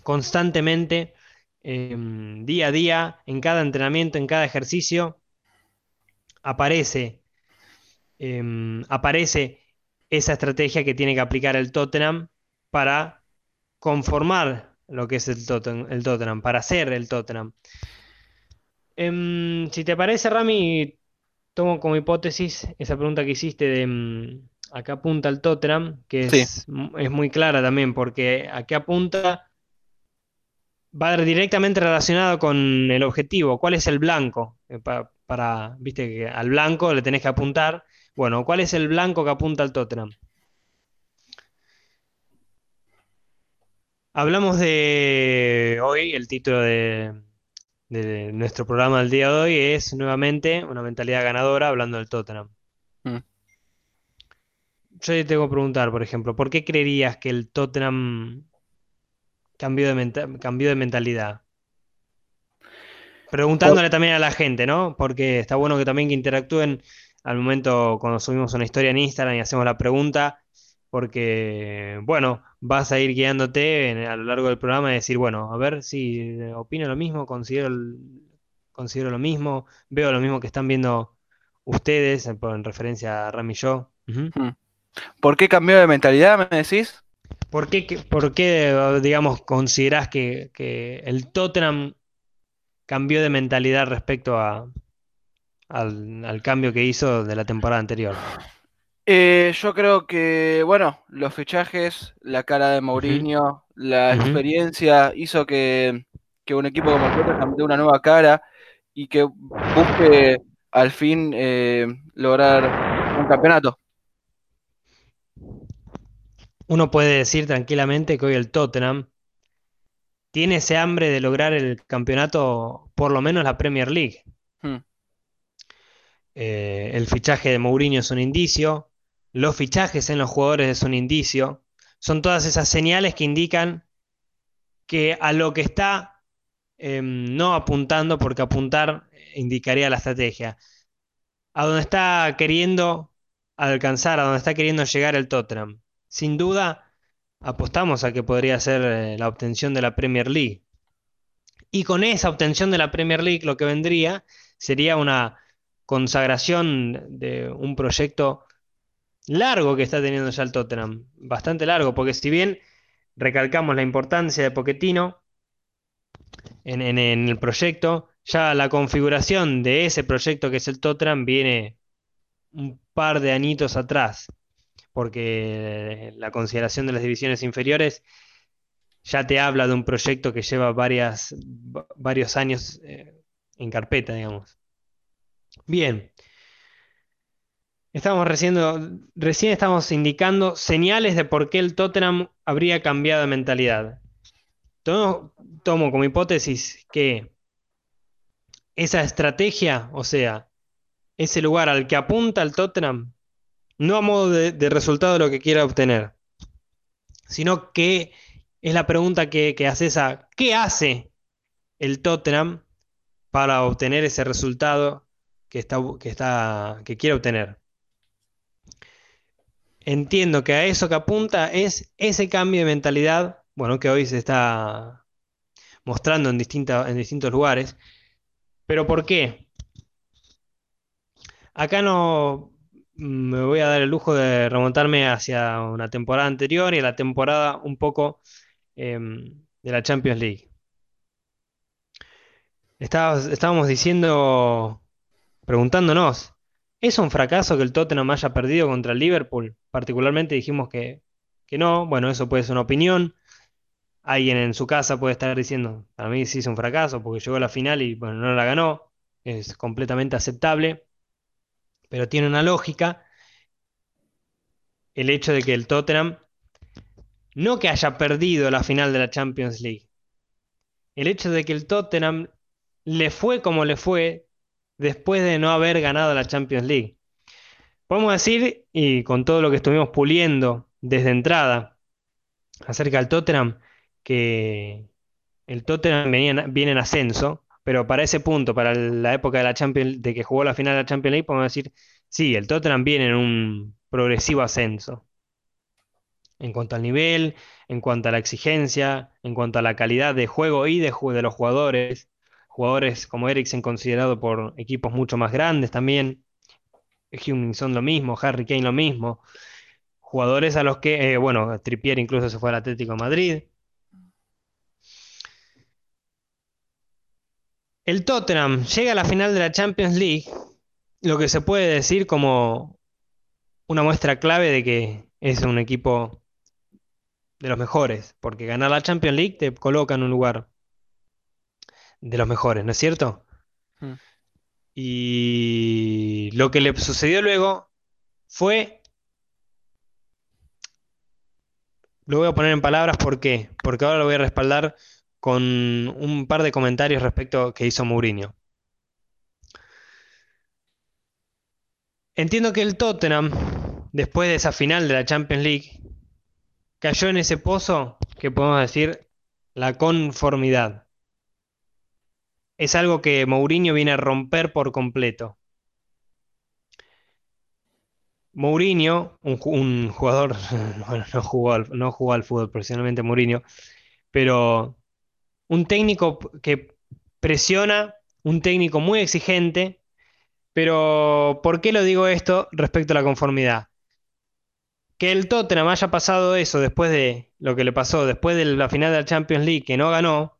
constantemente, em, día a día, en cada entrenamiento, en cada ejercicio, aparece, em, aparece esa estrategia que tiene que aplicar el Tottenham para conformar lo que es el el Tottenham para ser el Tottenham. Em, si te parece, Rami, tomo como hipótesis esa pregunta que hiciste de em, a qué apunta el Tottenham, que Sí. es, es muy clara también, porque a qué apunta va directamente relacionado con el objetivo. ¿Cuál es el blanco? Eh, pa- para, viste que al blanco le tenés que apuntar. Bueno, ¿cuál es el blanco que apunta al Tottenham? Hablamos de hoy, el título de, de nuestro programa del día de hoy es nuevamente una mentalidad ganadora hablando del Tottenham. Mm. Yo te tengo que preguntar, por ejemplo, ¿por qué creerías que el Tottenham cambió de, menta- cambió de mentalidad? Preguntándole también a la gente, ¿no? Porque está bueno que también que interactúen al momento cuando subimos una historia en Instagram y hacemos la pregunta, porque, bueno, vas a ir guiándote en- a lo largo del programa y decir, bueno, a ver si eh, opino lo mismo, considero, considero lo mismo, veo lo mismo que están viendo ustedes, en en referencia a Rami y yo. Ujú. Mm. ¿Por qué cambió de mentalidad, me decís? ¿Por qué, que- por qué, eh, digamos, considerás que, que el Tottenham cambió de mentalidad respecto a, al, al cambio que hizo de la temporada anterior? Eh, yo creo que, bueno, los fichajes, la cara de Mourinho, la experiencia hizo que, que un equipo como el Tottenham dé una nueva cara y que busque al fin eh, lograr un campeonato. Uno puede decir tranquilamente que hoy el Tottenham tiene ese hambre de lograr el campeonato, por lo menos la Premier League. Hmm. Eh, el fichaje de Mourinho es un indicio, los fichajes en los jugadores es un indicio, son todas esas señales que indican que a lo que está eh, no apuntando, porque apuntar indicaría la estrategia, a donde está queriendo alcanzar, a donde está queriendo llegar el Tottenham. Sin duda, apostamos a que podría ser eh, la obtención de la Premier League. Y con esa obtención de la Premier League lo que vendría sería una consagración de un proyecto largo que está teniendo ya el Tottenham, bastante largo, porque si bien recalcamos la importancia de Pochettino en, en- el proyecto, ya la configuración de ese proyecto que es el Tottenham viene un par de añitos atrás, porque la consideración de las divisiones inferiores ya te habla de un proyecto que lleva varias, va- varios años eh, en carpeta, digamos. Bien. Estamos recién, recién estamos indicando señales de por qué el Tottenham habría cambiado de mentalidad. Tomo, como hipótesis que esa estrategia, o sea, ese lugar al que apunta el Tottenham, no a modo de, de resultado de lo que quiera obtener, sino que es la pregunta que, que haces a ¿qué hace el Tottenham para obtener ese resultado que está, que está, que quiere obtener? Entiendo que a eso que apunta es ese cambio de mentalidad, bueno, que hoy se está mostrando en, distinta- en distintos lugares. ¿Pero por qué? Acá no mm, me voy a dar el lujo de remontarme hacia una temporada anterior y a la temporada un poco em, de la Champions League. Estábamos, estábamos diciendo, preguntándonos, ¿es un fracaso que el Tottenham haya perdido contra el Liverpool? Particularmente dijimos que, que no, bueno, eso puede ser una opinión. Alguien en su casa puede estar diciendo, a mí sí es un fracaso porque llegó a la final y bueno, no la ganó. Es completamente aceptable, pero tiene una lógica el hecho de que el Tottenham no que haya perdido la final de la Champions League, el hecho de que el Tottenham le fue como le fue después de no haber ganado la Champions League. Podemos decir, y con todo lo que estuvimos puliendo desde entrada acerca del Tottenham, que el Tottenham viene en ascenso, pero para ese punto, para la época de la Champions, de que jugó la final de la Champions League, podemos decir, sí, el Tottenham viene en un progresivo ascenso. En cuanto al nivel, en cuanto a la exigencia, en cuanto a la calidad de juego y de, de los jugadores, jugadores como Eriksen considerado por equipos mucho más grandes también. Heung son lo mismo, Harry Kane lo mismo. Jugadores a los que, eh, bueno, Trippier incluso se fue al Atlético Madrid. El Tottenham llega a la final de la Champions League, lo que se puede decir como una muestra clave de que es un equipo de los mejores, porque ganar la Champions League te coloca en un lugar de los mejores, ¿no es cierto? Mm. Y lo que le sucedió luego fue, lo voy a poner en palabras, ¿por qué? Porque ahora lo voy a respaldar con un par de comentarios respecto que hizo Mourinho. Entiendo que el Tottenham, después de esa final de la Champions League, cayó en ese pozo que podemos decir la conformidad. Es algo que Mourinho viene a romper por completo. Mourinho, un, ju- un jugador, bueno, no jugó al, no jugó al fútbol profesionalmente Mourinho, pero un técnico que presiona, un técnico muy exigente, pero ¿por qué lo digo esto respecto a la conformidad? Que el Tottenham haya pasado eso después de lo que le pasó, después de la final de la Champions League, que no ganó,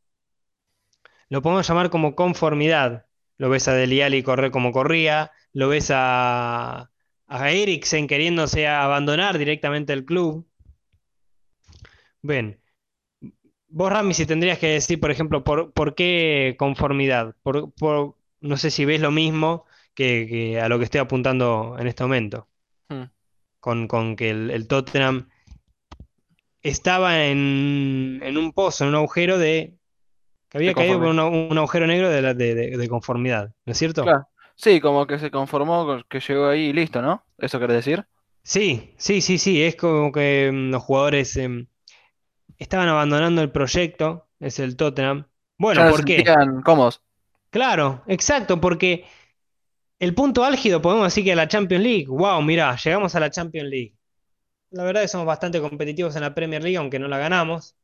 lo podemos llamar como conformidad. Lo ves a Dele Alli correr como corría, lo ves a, a Eriksen queriéndose abandonar directamente el club. Ven, vos Rami, si tendrías que decir, por ejemplo, por, por qué conformidad, por, por- no sé si ves lo mismo que, que a lo que estoy apuntando en este momento, Mm. con, con que el, el Tottenham estaba en, en un pozo, en un agujero de... que había caído por conformidad. una- un agujero negro de, la- de- de- de conformidad, ¿no es cierto? Claro. Sí, como que se conformó, con- que llegó ahí y listo, ¿no? ¿Eso querés decir? Sí, sí, sí, sí, es como que mm, los jugadores em, estaban abandonando el proyecto, es el Tottenham. Ya Bueno, no se ¿por qué? cómodos. Claro, exacto, porque el punto álgido podemos decir que es la Champions League. Wow, mirá, llegamos a la Champions League. La verdad es que somos bastante competitivos en la Premier League, aunque no la ganamos.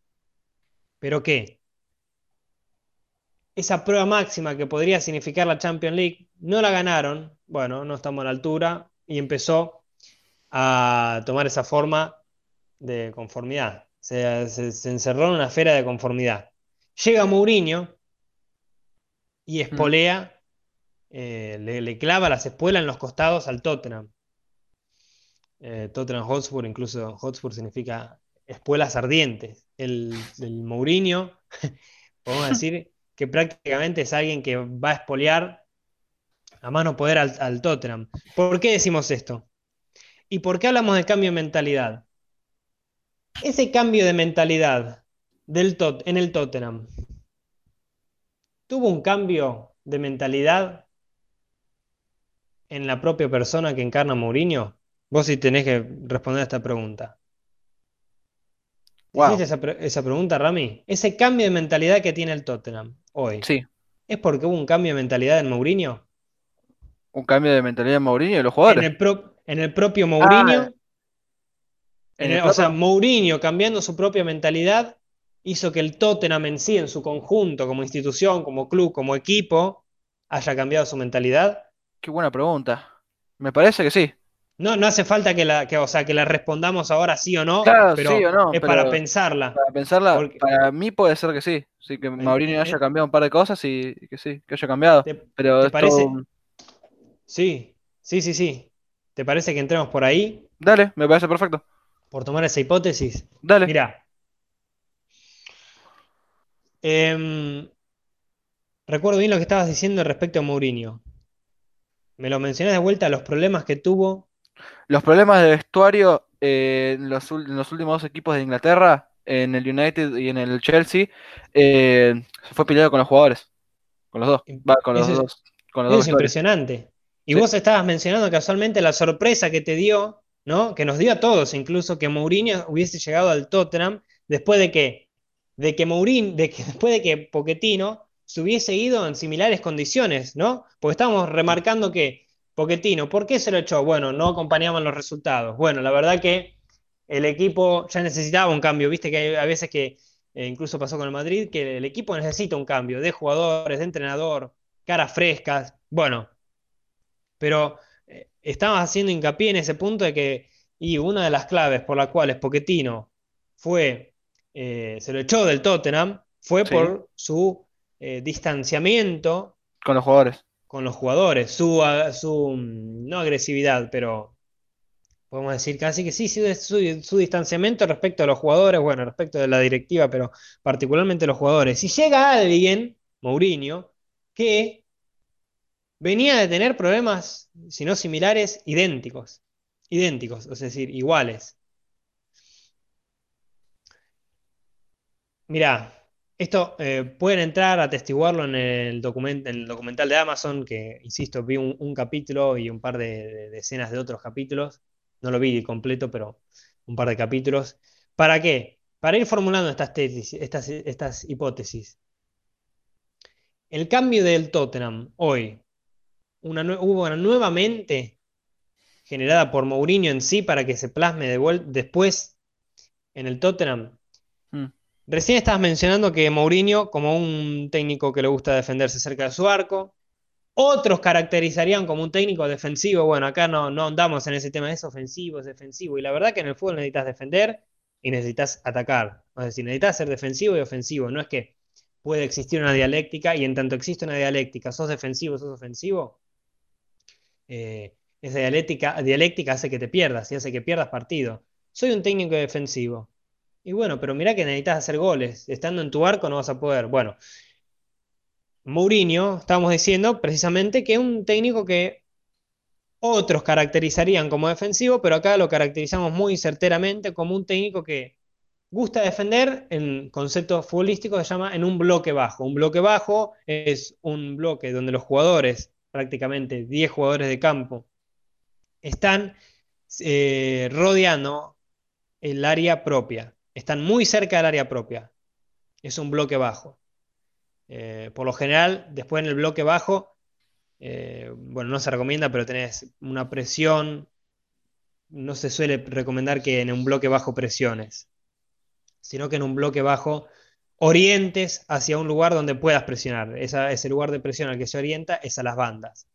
¿Pero qué? Esa prueba máxima que podría significar la Champions League, no la ganaron. Bueno, no estamos a la altura y empezó a tomar esa forma de conformidad. Se, se- se encerró en una esfera de conformidad. Llega Mourinho y espolea, eh, le, le clava las espuelas en los costados al Tottenham. Eh, Tottenham Hotspur, incluso Hotspur significa espuelas ardientes. El, el Mourinho, podemos decir que prácticamente es alguien que va a espolear a mano poder al, al Tottenham. ¿Por qué decimos esto? ¿Y por qué hablamos de cambio de mentalidad? Ese cambio de mentalidad del Tot- en el Tottenham, ¿tuvo un cambio de mentalidad en la propia persona que encarna Mourinho? Vos sí tenés que responder a esta pregunta. ¿Te Wow. esa, esa pregunta, Rami? Ese cambio de mentalidad que tiene el Tottenham hoy, Sí. ¿es porque hubo un cambio de mentalidad en Mourinho? Un cambio de mentalidad de Mourinho y los En jugadores. el, pro- en el propio Ah, Mourinho, en en el el- o sea. Mourinho cambiando su propia mentalidad hizo que el Tottenham en sí, en su conjunto, como institución, como club, como equipo, haya cambiado su mentalidad. Qué buena pregunta. Me parece que sí. No, no hace falta que la, que, o sea, que la respondamos ahora sí o no, Claro, sí pero o no, es para pensarla. para pensarla, Porque para mí puede ser que sí. Sí, que Mourinho haya cambiado un par de cosas y que sí, que haya cambiado. ¿te, Pero te es todo parece? Sí, sí, sí, sí. ¿Te parece que entremos por ahí, Dale, me parece perfecto. por tomar esa hipótesis? Dale. Mira, em, recuerdo bien lo que estabas diciendo respecto a Mourinho. Me lo mencionás de vuelta, los problemas que tuvo. Los problemas de vestuario eh, en los, ul- en los últimos dos equipos de Inglaterra, en el United y en el Chelsea, eh, se fue peleado con los jugadores. Con los dos. Va, con los Eso es, dos. Con los eso dos es vestuarios. impresionante. Y Sí. vos estabas mencionando casualmente la sorpresa que te dio, ¿no? Que nos dio a todos, incluso que Mourinho hubiese llegado al Tottenham después de que, de que Mourinho, de que después de que Pochettino se hubiese ido en similares condiciones, ¿no? Porque estábamos remarcando que Pochettino, ¿por qué se lo echó? Bueno, no acompañaban los resultados. Bueno, la verdad que el equipo ya necesitaba un cambio. Viste que hay a veces que, eh, incluso pasó con el Madrid, que el equipo necesita un cambio de jugadores, de entrenador, caras frescas. Bueno, pero eh, estabas haciendo hincapié en ese punto de que, y una de las claves por las cuales Pochettino fue, eh, se lo echó del Tottenham, fue Sí. por su eh, distanciamiento Con los jugadores. Con los jugadores, su, su, mm, no agresividad, pero podemos decir casi que sí, de su, su distanciamiento respecto a los jugadores, bueno, respecto de la directiva, pero particularmente los jugadores. Si llega alguien, Mourinho, que venía de tener problemas, si no similares, idénticos, idénticos, es decir, iguales. Mirá, esto eh, pueden entrar a atestiguarlo en el, document- en el documental de Amazon, que, insisto, vi un, capítulo y un par de, de- de otros capítulos. No lo vi completo, pero un par de capítulos. ¿Para qué? Para ir formulando estas, tesis- estas, hipótesis. El cambio del Tottenham hoy, una hubo una nueva mente generada por Mourinho en sí para que se plasme de después en el Tottenham. Recién estabas mencionando que Mourinho, como un técnico que le gusta defenderse cerca de su arco, otros caracterizarían como un técnico defensivo. Bueno, acá no, no andamos en ese tema, es ofensivo, es defensivo. Y la verdad que en el fútbol necesitas defender y necesitas atacar. Es decir, necesitas ser defensivo y ofensivo. No es que puede existir una dialéctica y en tanto existe una dialéctica, sos defensivo, sos ofensivo, eh, esa dialéctica, dialéctica hace que te pierdas y hace que pierdas partido. Soy un técnico defensivo. Y bueno, pero mirá que necesitas hacer goles. Estando en tu arco no vas a poder. Bueno, Mourinho, estábamos diciendo precisamente que es un técnico que otros caracterizarían como defensivo, pero acá lo caracterizamos muy certeramente como un técnico que gusta defender en concepto futbolístico se llama en un bloque bajo. Un bloque bajo es un bloque donde los jugadores, prácticamente 10 jugadores de campo, están eh, rodeando el área propia. Están muy cerca del área propia. Es un bloque bajo. Eh, por lo general, después en el bloque bajo, eh, bueno, no se recomienda, pero tenés una presión. No se suele recomendar que en un bloque bajo presiones, sino que en un bloque bajo orientes hacia un lugar donde puedas presionar. Ese lugar de presión al que se orienta es a las bandas.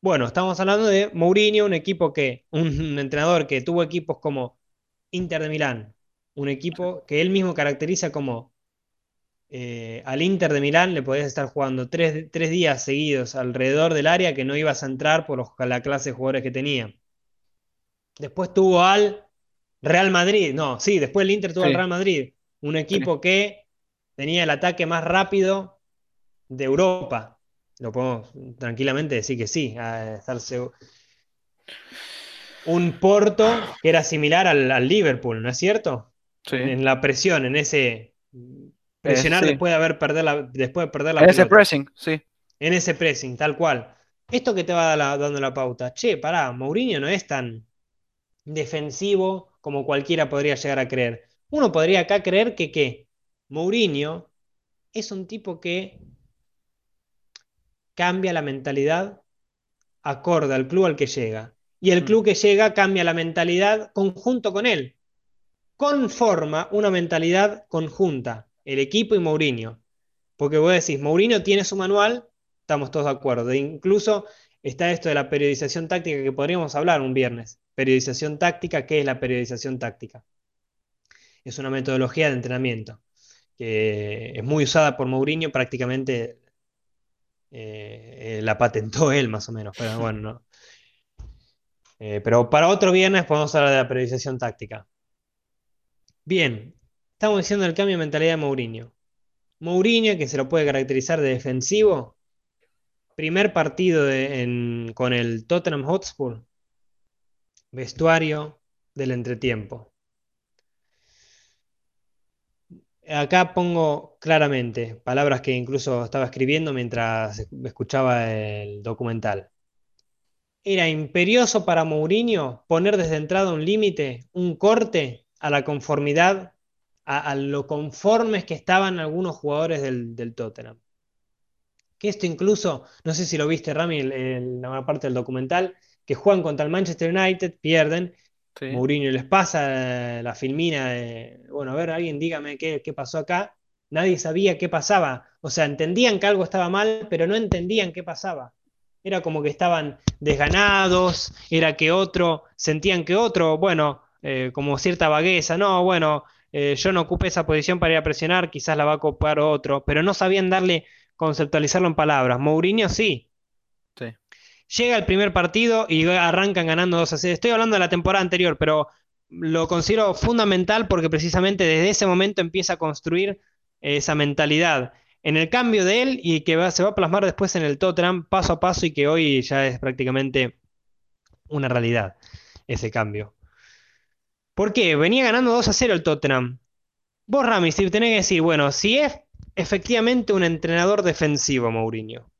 Bueno, estamos hablando de Mourinho, un equipo que, un entrenador que tuvo equipos como Inter de Milán, un equipo que él mismo caracteriza como eh, al Inter de Milán le podías estar jugando tres, tres, días seguidos alrededor del área que no ibas a entrar por los, la clase de jugadores que tenía. Después tuvo al Real Madrid, no, sí, después el Inter tuvo sí. al Real Madrid, un equipo sí. que tenía el ataque más rápido de Europa. Lo podemos tranquilamente decir que sí, a estarse un Porto que era similar al, al Liverpool, ¿no es cierto? Sí. En, la presión, en ese presionar eh, sí. después de haber perder la, después de perder la en pelota. ese pressing, sí. En ese pressing, tal cual. Esto que te va la, dando la pauta. Che, pará, Mourinho no es tan defensivo como cualquiera podría llegar a creer. Uno podría acá creer que ¿qué? Mourinho es un tipo que cambia la mentalidad acorde al club al que llega. Y el club que llega cambia la mentalidad conjunto con él. Conforma una mentalidad conjunta, el equipo y Mourinho. Porque vos decís, Mourinho tiene su manual, estamos todos de acuerdo. E incluso está esto de la periodización táctica que podríamos hablar un viernes. Periodización táctica, ¿qué es la periodización táctica? Es una metodología de entrenamiento que es muy usada por Mourinho, prácticamente eh, la patentó él más o menos, pero bueno, no. Eh, pero para otro viernes podemos hablar de la periodización táctica. Bien, estamos diciendo el cambio de mentalidad de Mourinho. Mourinho, que se lo puede caracterizar de defensivo, primer partido con el Tottenham Hotspur, vestuario del entretiempo. Acá pongo claramente palabras que incluso estaba escribiendo mientras escuchaba el documental. Era imperioso para Mourinho poner desde entrada un límite, un corte a la conformidad, a, a, lo conformes que estaban algunos jugadores del, del, Tottenham. Que esto incluso, no sé si lo viste Rami en la parte del documental, que juegan contra el Manchester United, pierden, Sí. Mourinho les pasa la filmina de, bueno, a ver, alguien dígame qué, qué, pasó acá. Nadie sabía qué pasaba. O sea, entendían que algo estaba mal, pero no entendían qué pasaba. era como que estaban desganados, era que otro, sentían que otro, bueno, eh, como cierta vagueza, no, bueno, eh, yo no ocupé esa posición para ir a presionar, quizás la va a ocupar otro, pero no sabían darle, conceptualizarlo en palabras. Mourinho sí. Sí. Llega el primer partido y arrancan ganando 2 a 0. Estoy hablando de la temporada anterior, pero lo considero fundamental porque precisamente desde ese momento empieza a construir esa mentalidad en el cambio de él y que se va a plasmar después en el Tottenham paso a paso y que hoy ya es prácticamente una realidad ese cambio. ¿Por qué? Venía ganando 2 a 0 el Tottenham. Vos, Rami, si tenés que decir, bueno, si es efectivamente un entrenador defensivo, Mourinho,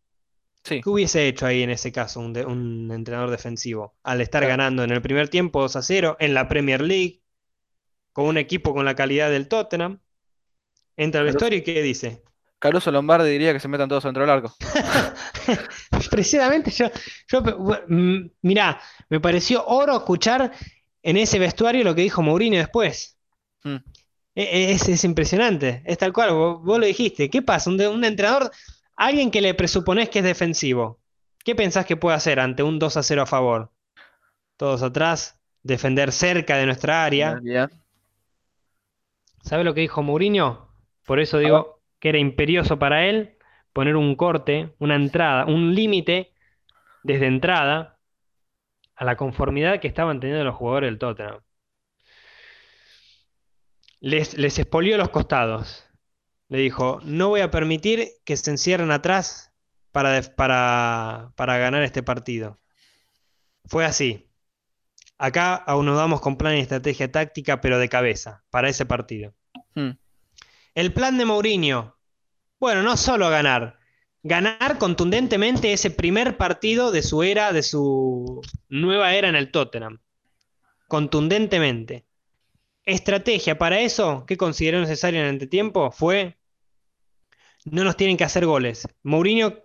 Sí. ¿qué hubiese hecho ahí en ese caso un, de- un entrenador defensivo? Al estar Claro. ganando en el primer tiempo 2 a 0 en la Premier League, con un equipo con la calidad del Tottenham, entra al vestuario y ¿qué dice? Caruso Lombardi diría que se metan todos dentro del arco. Precisamente yo, yo mm, mirá, me pareció oro escuchar en ese vestuario lo que dijo Mourinho después. Mm. E- e- Es, es impresionante, es tal cual, vos, vos lo dijiste. ¿Qué pasa? Un, un entrenador, alguien que le presuponés que es defensivo, ¿qué pensás que puede hacer ante un 2 a 0 a favor? Todos atrás, defender cerca de nuestra área. Ya. ¿Sabe lo que dijo Mourinho? Por eso digo que era imperioso para él poner un corte, una entrada, un límite desde entrada a la conformidad que estaban teniendo los jugadores del Tottenham. Les, les expolió los costados. Le dijo, no voy a permitir que se encierren atrás para, para, para ganar este partido. Fue así. Acá aún nos damos con plan y estrategia táctica, pero de cabeza, para ese partido. Hmm. El plan de Mourinho. Bueno, no solo ganar. Ganar contundentemente ese primer partido de su era, de su nueva era en el Tottenham. Contundentemente. Estrategia para eso, ¿qué consideró necesario en el entretiempo? Fue, no nos tienen que hacer goles. Mourinho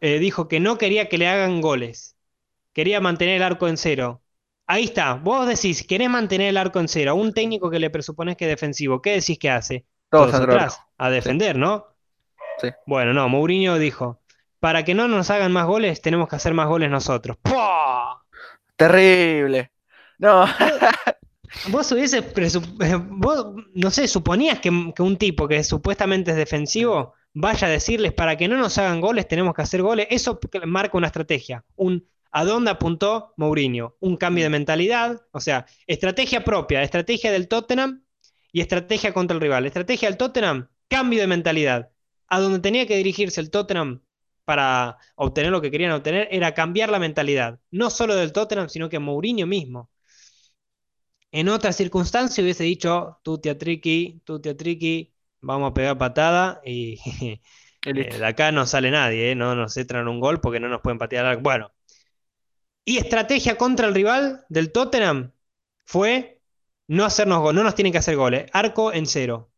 eh, dijo que no quería que le hagan goles. Quería mantener el arco en cero. Ahí está, vos decís, querés mantener el arco en cero. A un técnico que le presupones que es defensivo, ¿qué decís que hace? Todos Todos atrás, a defender, ¿no? Sí. Bueno, no, Mourinho dijo, para que no nos hagan más goles, tenemos que hacer más goles nosotros. ¡Pua! Terrible. No, Vos hubieses, presu- eh, vos, no sé, suponías que, que un tipo que supuestamente es defensivo vaya a decirles, para que no nos hagan goles, tenemos que hacer goles. Eso marca una estrategia, un a dónde apuntó Mourinho, un cambio de mentalidad, o sea, estrategia propia, estrategia del Tottenham y estrategia contra el rival. Estrategia del Tottenham, cambio de mentalidad. A donde tenía que dirigirse el Tottenham para obtener lo que querían obtener era cambiar la mentalidad, no solo del Tottenham, sino que Mourinho mismo. En otra circunstancia hubiese dicho, tú te atriqui, tú te atriqui, vamos a pegar patada y eh, de acá no sale nadie, ¿eh? No nos entran un gol porque no nos pueden patear. Bueno. Y estrategia contra el rival del Tottenham fue no hacernos gol, no nos tienen que hacer goles. Arco en cero.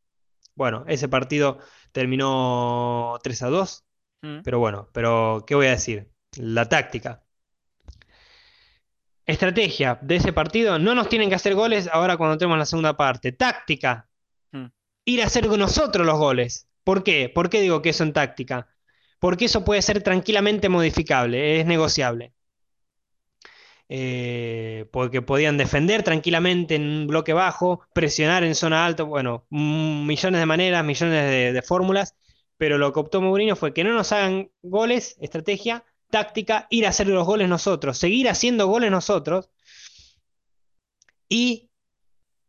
Bueno, ese partido terminó 3 a 2, Mm. pero bueno, pero ¿qué voy a decir? La táctica. Estrategia de ese partido, no nos tienen que hacer goles ahora cuando tenemos la segunda parte. Táctica, Mm. ir a hacer nosotros los goles. ¿Por qué? ¿Por qué digo que eso en táctica? Porque eso puede ser tranquilamente modificable, es negociable. Eh, porque podían defender tranquilamente en un bloque bajo, presionar en zona alta, bueno, mm, millones de maneras, millones de, fórmulas, pero lo que optó Mourinho fue que no nos hagan goles, estrategia, táctica, ir a hacer los goles nosotros, seguir haciendo goles nosotros y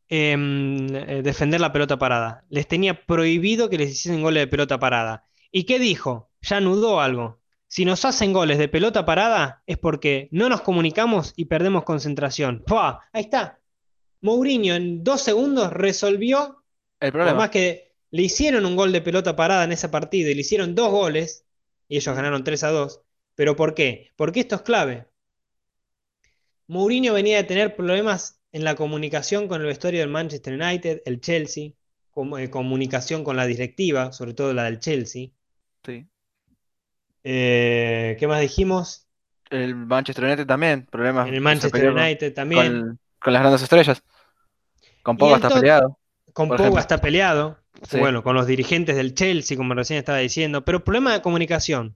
em, eh, defender la pelota parada. Les tenía prohibido que les hiciesen goles de pelota parada. ¿Y qué dijo? Ya anudó algo. Si nos hacen goles de pelota parada es porque no nos comunicamos y perdemos concentración. ¡Pua! Ahí está. Mourinho en dos segundos resolvió, El problema. más que le hicieron un gol de pelota parada en ese partido y le hicieron dos goles, y ellos ganaron 3 a 2. ¿Pero por qué? Porque esto es clave. Mourinho venía de tener problemas en la comunicación con el vestuario del Manchester United, el Chelsea, eh, comunicación con la directiva, sobre todo la del Chelsea. Sí. Eh, ¿qué más dijimos? El Manchester United también. Problemas. El Manchester United también. Con, con las grandes estrellas. Con Pogba está peleado. Con Pogba está peleado. Sí. Bueno, con los dirigentes del Chelsea, como recién estaba diciendo. Pero problema de comunicación.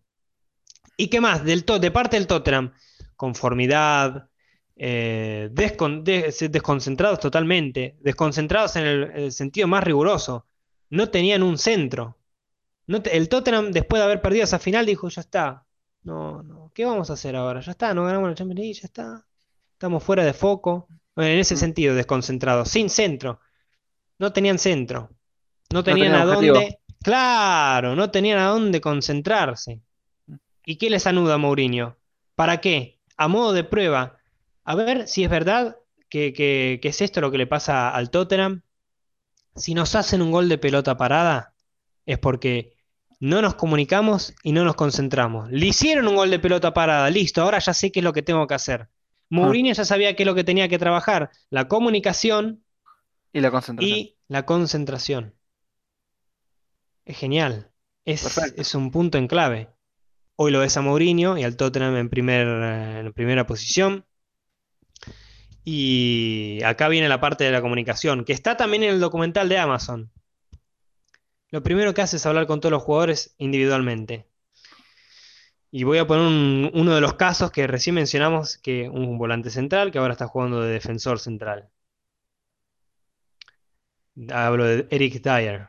¿Y qué más? Del de parte del Tottenham, conformidad, eh, desconcentrados totalmente, desconcentrados en el, sentido más riguroso. No tenían un centro. El Tottenham, después de haber perdido esa final, dijo, ya está. No, no, ¿qué vamos a hacer ahora? Ya está, no ganamos la Champions League, ya está. Estamos fuera de foco. en ese mm. sentido, desconcentrados, sin centro. No tenían centro. No tenían, a dónde. Claro, no tenían a dónde concentrarse. Mm. ¿Y qué les anuda Mourinho? ¿Para qué? A modo de prueba, a ver si es verdad que, es esto lo que le pasa al Tottenham. Si nos hacen un gol de pelota parada, es porque no nos comunicamos y no nos concentramos. Le hicieron un gol de pelota parada, listo, ahora ya sé qué es lo que tengo que hacer. Mourinho ya sabía qué es lo que tenía que trabajar, la comunicación y la concentración. Y la concentración. Es genial. Es, es, un punto en clave. Hoy lo ves a Mourinho y al Tottenham en, primer, en primera posición. Y acá viene la parte de la comunicación, que está también en el documental de Amazon. Lo primero que hace es hablar con todos los jugadores individualmente. Y voy a poner uno de los casos que recién mencionamos, que un volante central que ahora está jugando de defensor central. Hablo de Eric Dyer.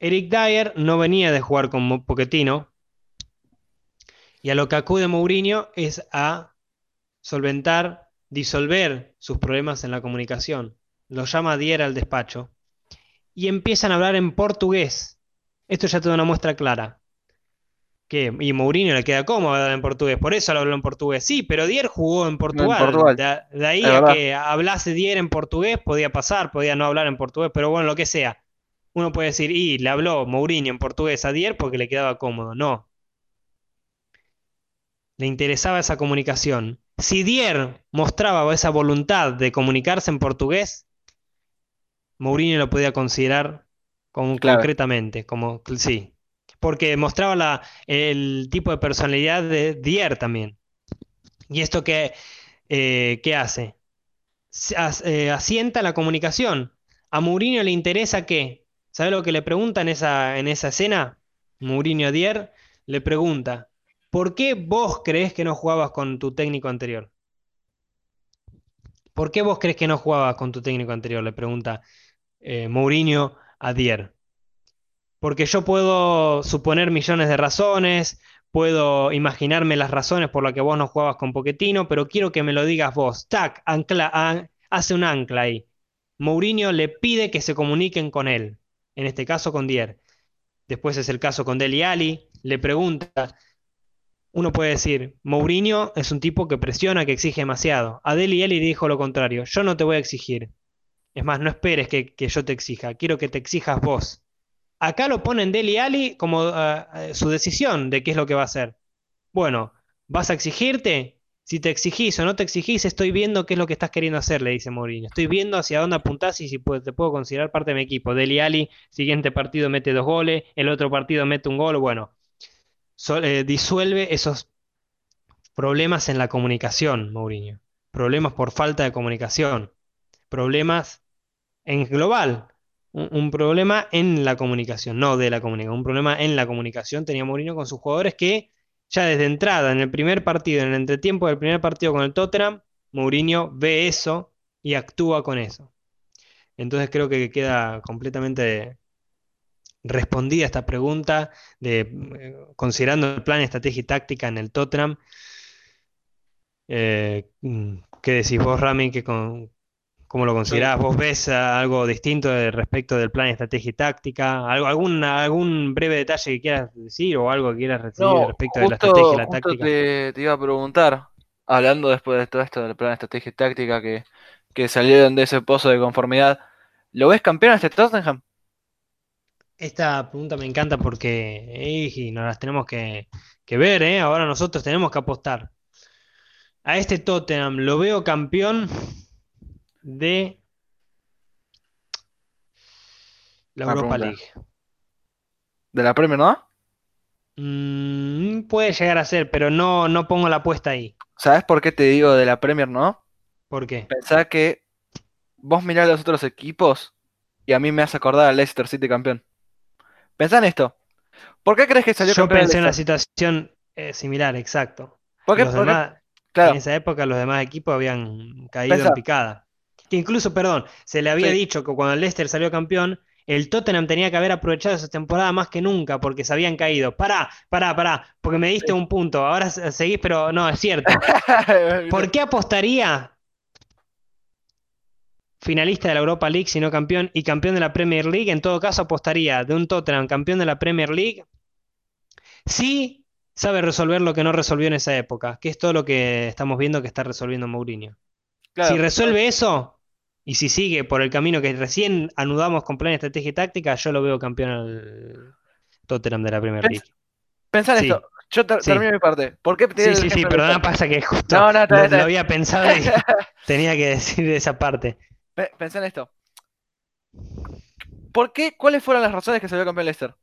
Eric Dyer no venía de jugar con Pochettino. Y a lo que acude Mourinho es a solventar disolver sus problemas en la comunicación. Lo llama Dier al despacho y empiezan a hablar en portugués. Esto ya te da una muestra clara. Y Mourinho le queda cómodo hablar en portugués, por eso lo habló en portugués. Sí, pero Dier jugó en Portugal. De, ahí a que hablase Dier en portugués podía pasar, podía no hablar en portugués, pero bueno, lo que sea. Uno puede decir, y le habló Mourinho en portugués a Dier porque le quedaba cómodo. No. Le interesaba esa comunicación. Si Dier mostraba esa voluntad de comunicarse en portugués, Mourinho lo podía considerar concretamente, como sí, porque mostraba el tipo de personalidad de Dier también. ¿Y esto qué, eh, hace? Eh, asienta la comunicación. A Mourinho le interesa que, ¿sabe lo que le pregunta en esa, en esa escena? Mourinho a Dier le pregunta, ¿Por qué vos crees que no jugabas con tu técnico anterior? ¿Por qué vos crees que no jugabas con tu técnico anterior? Le pregunta eh, Mourinho a Dier. Porque yo puedo suponer millones de razones, puedo imaginarme las razones por las que vos no jugabas con Poquetino, pero quiero que me lo digas vos. Tac, ancla, hace un ancla ahí. Mourinho le pide que se comuniquen con él, en este caso con Dier. Después es el caso con Deli Ali, le pregunta, uno puede decir, Mourinho es un tipo que presiona, que exige demasiado. Adeli Eli dijo lo contrario, yo no te voy a exigir. Es más, no esperes que, yo te exija, quiero que te exijas vos. Acá lo ponen Deli Ali como ah, ah, su decisión de qué es lo que va a hacer. Bueno, ¿vas a exigirte? Si te exigís o no te exigís, estoy viendo qué es lo que estás queriendo hacer, le dice Mourinho. Estoy viendo hacia dónde apuntás y si te puedo considerar parte de mi equipo. Deli Ali, siguiente partido mete dos goles, el otro partido mete un gol. Bueno, eh, disuelve esos problemas en la comunicación, Mourinho. Problemas por falta de comunicación. Problemas en global. Un, problema en la comunicación, no de la comunicación. Un problema en la comunicación tenía Mourinho con sus jugadores que ya desde entrada, en el primer partido, en el entretiempo del primer partido con el Tottenham, Mourinho ve eso y actúa con eso. Entonces creo que queda completamente respondida esta pregunta, de, eh, considerando el plan, estrategia y táctica en el Tottenham. Eh, ¿Qué decís vos, Rami? Que con, ¿Cómo lo considerás? ¿Vos ves algo distinto respecto del plan, estrategia y táctica? ¿Algo, algún, ¿Algún breve detalle que quieras decir o algo que quieras recibir respecto de la estrategia y la táctica? Te, te iba a preguntar, hablando después de todo esto del plan, estrategia y táctica que, que salieron de ese pozo de conformidad, ¿lo ves campeón este Tottenham? Esta pregunta me encanta porque y nos las tenemos que, ver, ¿eh? Ahora nosotros tenemos que apostar. A este Tottenham lo veo campeón de la Europa League. ¿De la Premier, no? Mm, puede llegar a ser, pero no, no pongo la apuesta ahí. ¿Sabes por qué te digo de la Premier, no? ¿Por qué? Pensá que vos mirás los otros equipos y a mí me hace acordar al Leicester City campeón. Pensá en esto. ¿Por qué crees que salió Yo pensé en la situación. Eh, similar, exacto. ¿Por qué? Los Porque, demás, en esa época los demás equipos habían caído en pensá, picada. Que incluso, perdón, se le había sí, dicho que cuando el Leicester salió campeón, el Tottenham tenía que haber aprovechado esa temporada más que nunca porque se habían caído. Pará, pará, pará, porque me diste sí. un punto. Ahora se- seguís, pero no, es cierto. ¿Por qué apostaría finalista de la Europa League si no campeón y campeón de la Premier League? En todo caso, apostaría de un Tottenham campeón de la Premier League si sabe resolver lo que no resolvió en esa época, que es todo lo que estamos viendo que está resolviendo Mourinho. Si Claro, resuelve eso y si sigue por el camino que recién anudamos con plan, estrategia y táctica, yo lo veo campeón al Tottenham de la Premier League. pensá en Sí, esto. Yo ter- sí. termino mi parte. ¿Por qué tiré Sí, sí, sí, perdona, Leicester? pasa que justo No, no, lo, había pensado y tenía que decir esa parte. Pe- Pensá en esto. ¿Por qué? ¿Cuáles fueron las razones que salió campeón Leicester?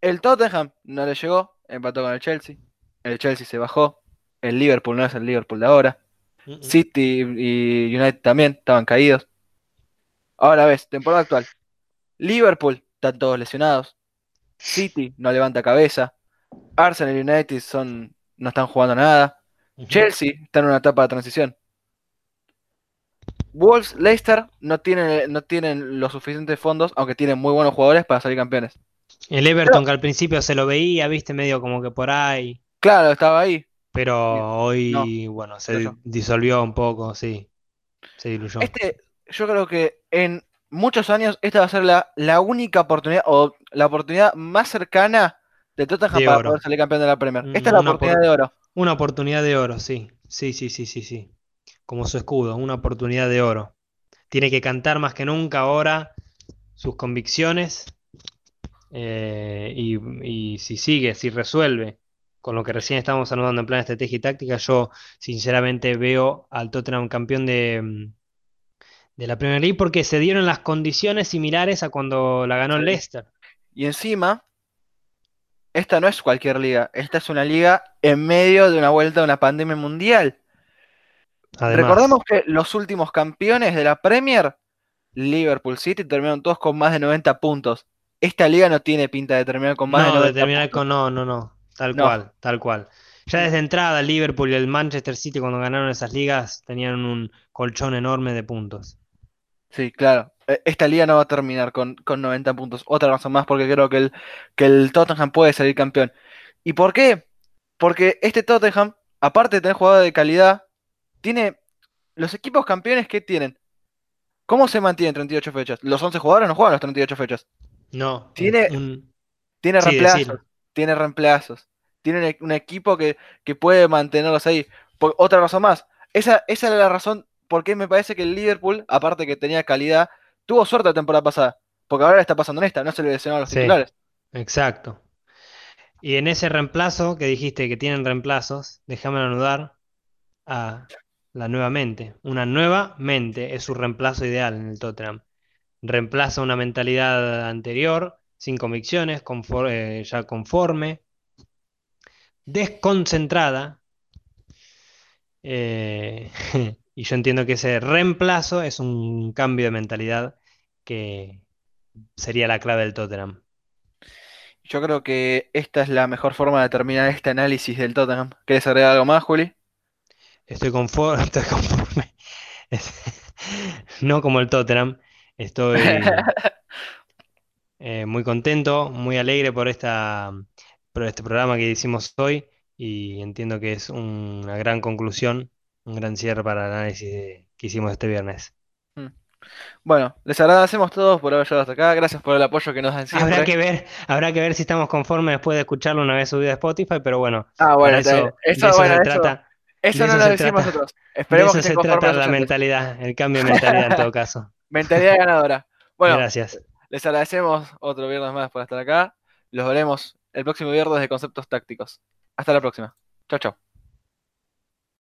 El Tottenham no le llegó, empató con el Chelsea. El Chelsea se bajó. El Liverpool no es el Liverpool de ahora. City y United también estaban caídos. Ahora ves, temporada actual. Liverpool están todos lesionados. City no levanta cabeza. Arsenal y United son, no están jugando nada. Chelsea está en una etapa de transición. Wolves, Leicester no tienen, no tienen los suficientes fondos, aunque tienen muy buenos jugadores para salir campeones. El Everton que al principio se lo veía, viste, medio como que por ahí, Claro, estaba ahí. Pero hoy, No, bueno, se disolvió un poco, sí, se diluyó. Este, yo creo que en muchos años esta va a ser la, la única oportunidad o la oportunidad más cercana de Tottenham De para oro. poder salir campeón de la Premier. Mm, Esta es la oportunidad por- de oro. Una oportunidad de oro, sí, sí, sí, sí, sí, sí, como su escudo, una oportunidad de oro. Tiene que cantar más que nunca ahora sus convicciones eh, y, y si sigue, si resuelve con lo que recién estábamos anudando en plan de estrategia y táctica, yo sinceramente veo al Tottenham campeón de, mm, de la Premier League porque se dieron las condiciones similares a cuando la ganó el. Leicester. Y encima, esta no es cualquier liga. Esta es una liga en medio de una vuelta de una pandemia mundial. Además, Recordemos que los últimos campeones de la Premier, Liverpool City, terminaron todos con más de 90 puntos. Esta liga no tiene pinta de terminar con más de no, de 90 terminar puntos. con no, no, no, tal No. cual, tal cual. Ya desde entrada, el Liverpool y el Manchester City, cuando ganaron esas ligas, tenían un colchón enorme de puntos. Sí, claro. E- Esta liga no va a terminar con, con 90 puntos. Otra razón más porque creo que el, que el Tottenham puede salir campeón. ¿Y por qué? Porque este Tottenham, aparte de tener jugadores de calidad, tiene los equipos campeones que tienen. ¿Cómo se mantienen 38 fechas? Los 11 jugadores no juegan las 38 fechas. No, Tiene- un- Tiene Sí, reemplazos. Tiene reemplazos. Tiene un, e- un equipo que, que puede mantenerlos ahí. Por- otra razón más. Esa, esa era la razón por qué me parece que el Liverpool, aparte que tenía calidad, tuvo suerte la temporada pasada. Porque ahora le está pasando en esta, no se le lesionaron los Sí. titulares. exacto. Y en ese reemplazo que dijiste que tienen reemplazos, déjame anudar a la nueva mente. Una nueva mente es su reemplazo ideal en el Tottenham. Reemplaza una mentalidad anterior, sin convicciones, eh, ya conforme, desconcentrada. eh, y yo entiendo que ese reemplazo es un cambio de mentalidad que sería la clave del Tottenham. Yo creo que esta es la mejor forma de terminar este análisis del Tottenham. ¿Quieres agregar algo más, Juli? Estoy conforme, estoy conforme. No como el Tottenham. Estoy eh, muy contento, muy alegre por esta, por este programa que hicimos hoy y entiendo que es una gran conclusión, un gran cierre para el análisis de- que hicimos este viernes. Bueno, les agradecemos todos por haber llegado hasta acá. Gracias por el apoyo que nos dan Habrá que ver, habrá que ver si estamos conformes después de escucharlo una vez subido a Spotify, pero bueno, Ah, bueno, eso, Eso, eso bueno, se eso, trata, eso no lo decimos nosotros. de Esperemos eso que se trata la mentalidad, el cambio de mentalidad en todo caso. Mentalidad ganadora. Bueno, Gracias. Les agradecemos otro viernes más por estar acá. Los veremos el próximo viernes de Conceptos Tácticos. Hasta la próxima. Chao, chao.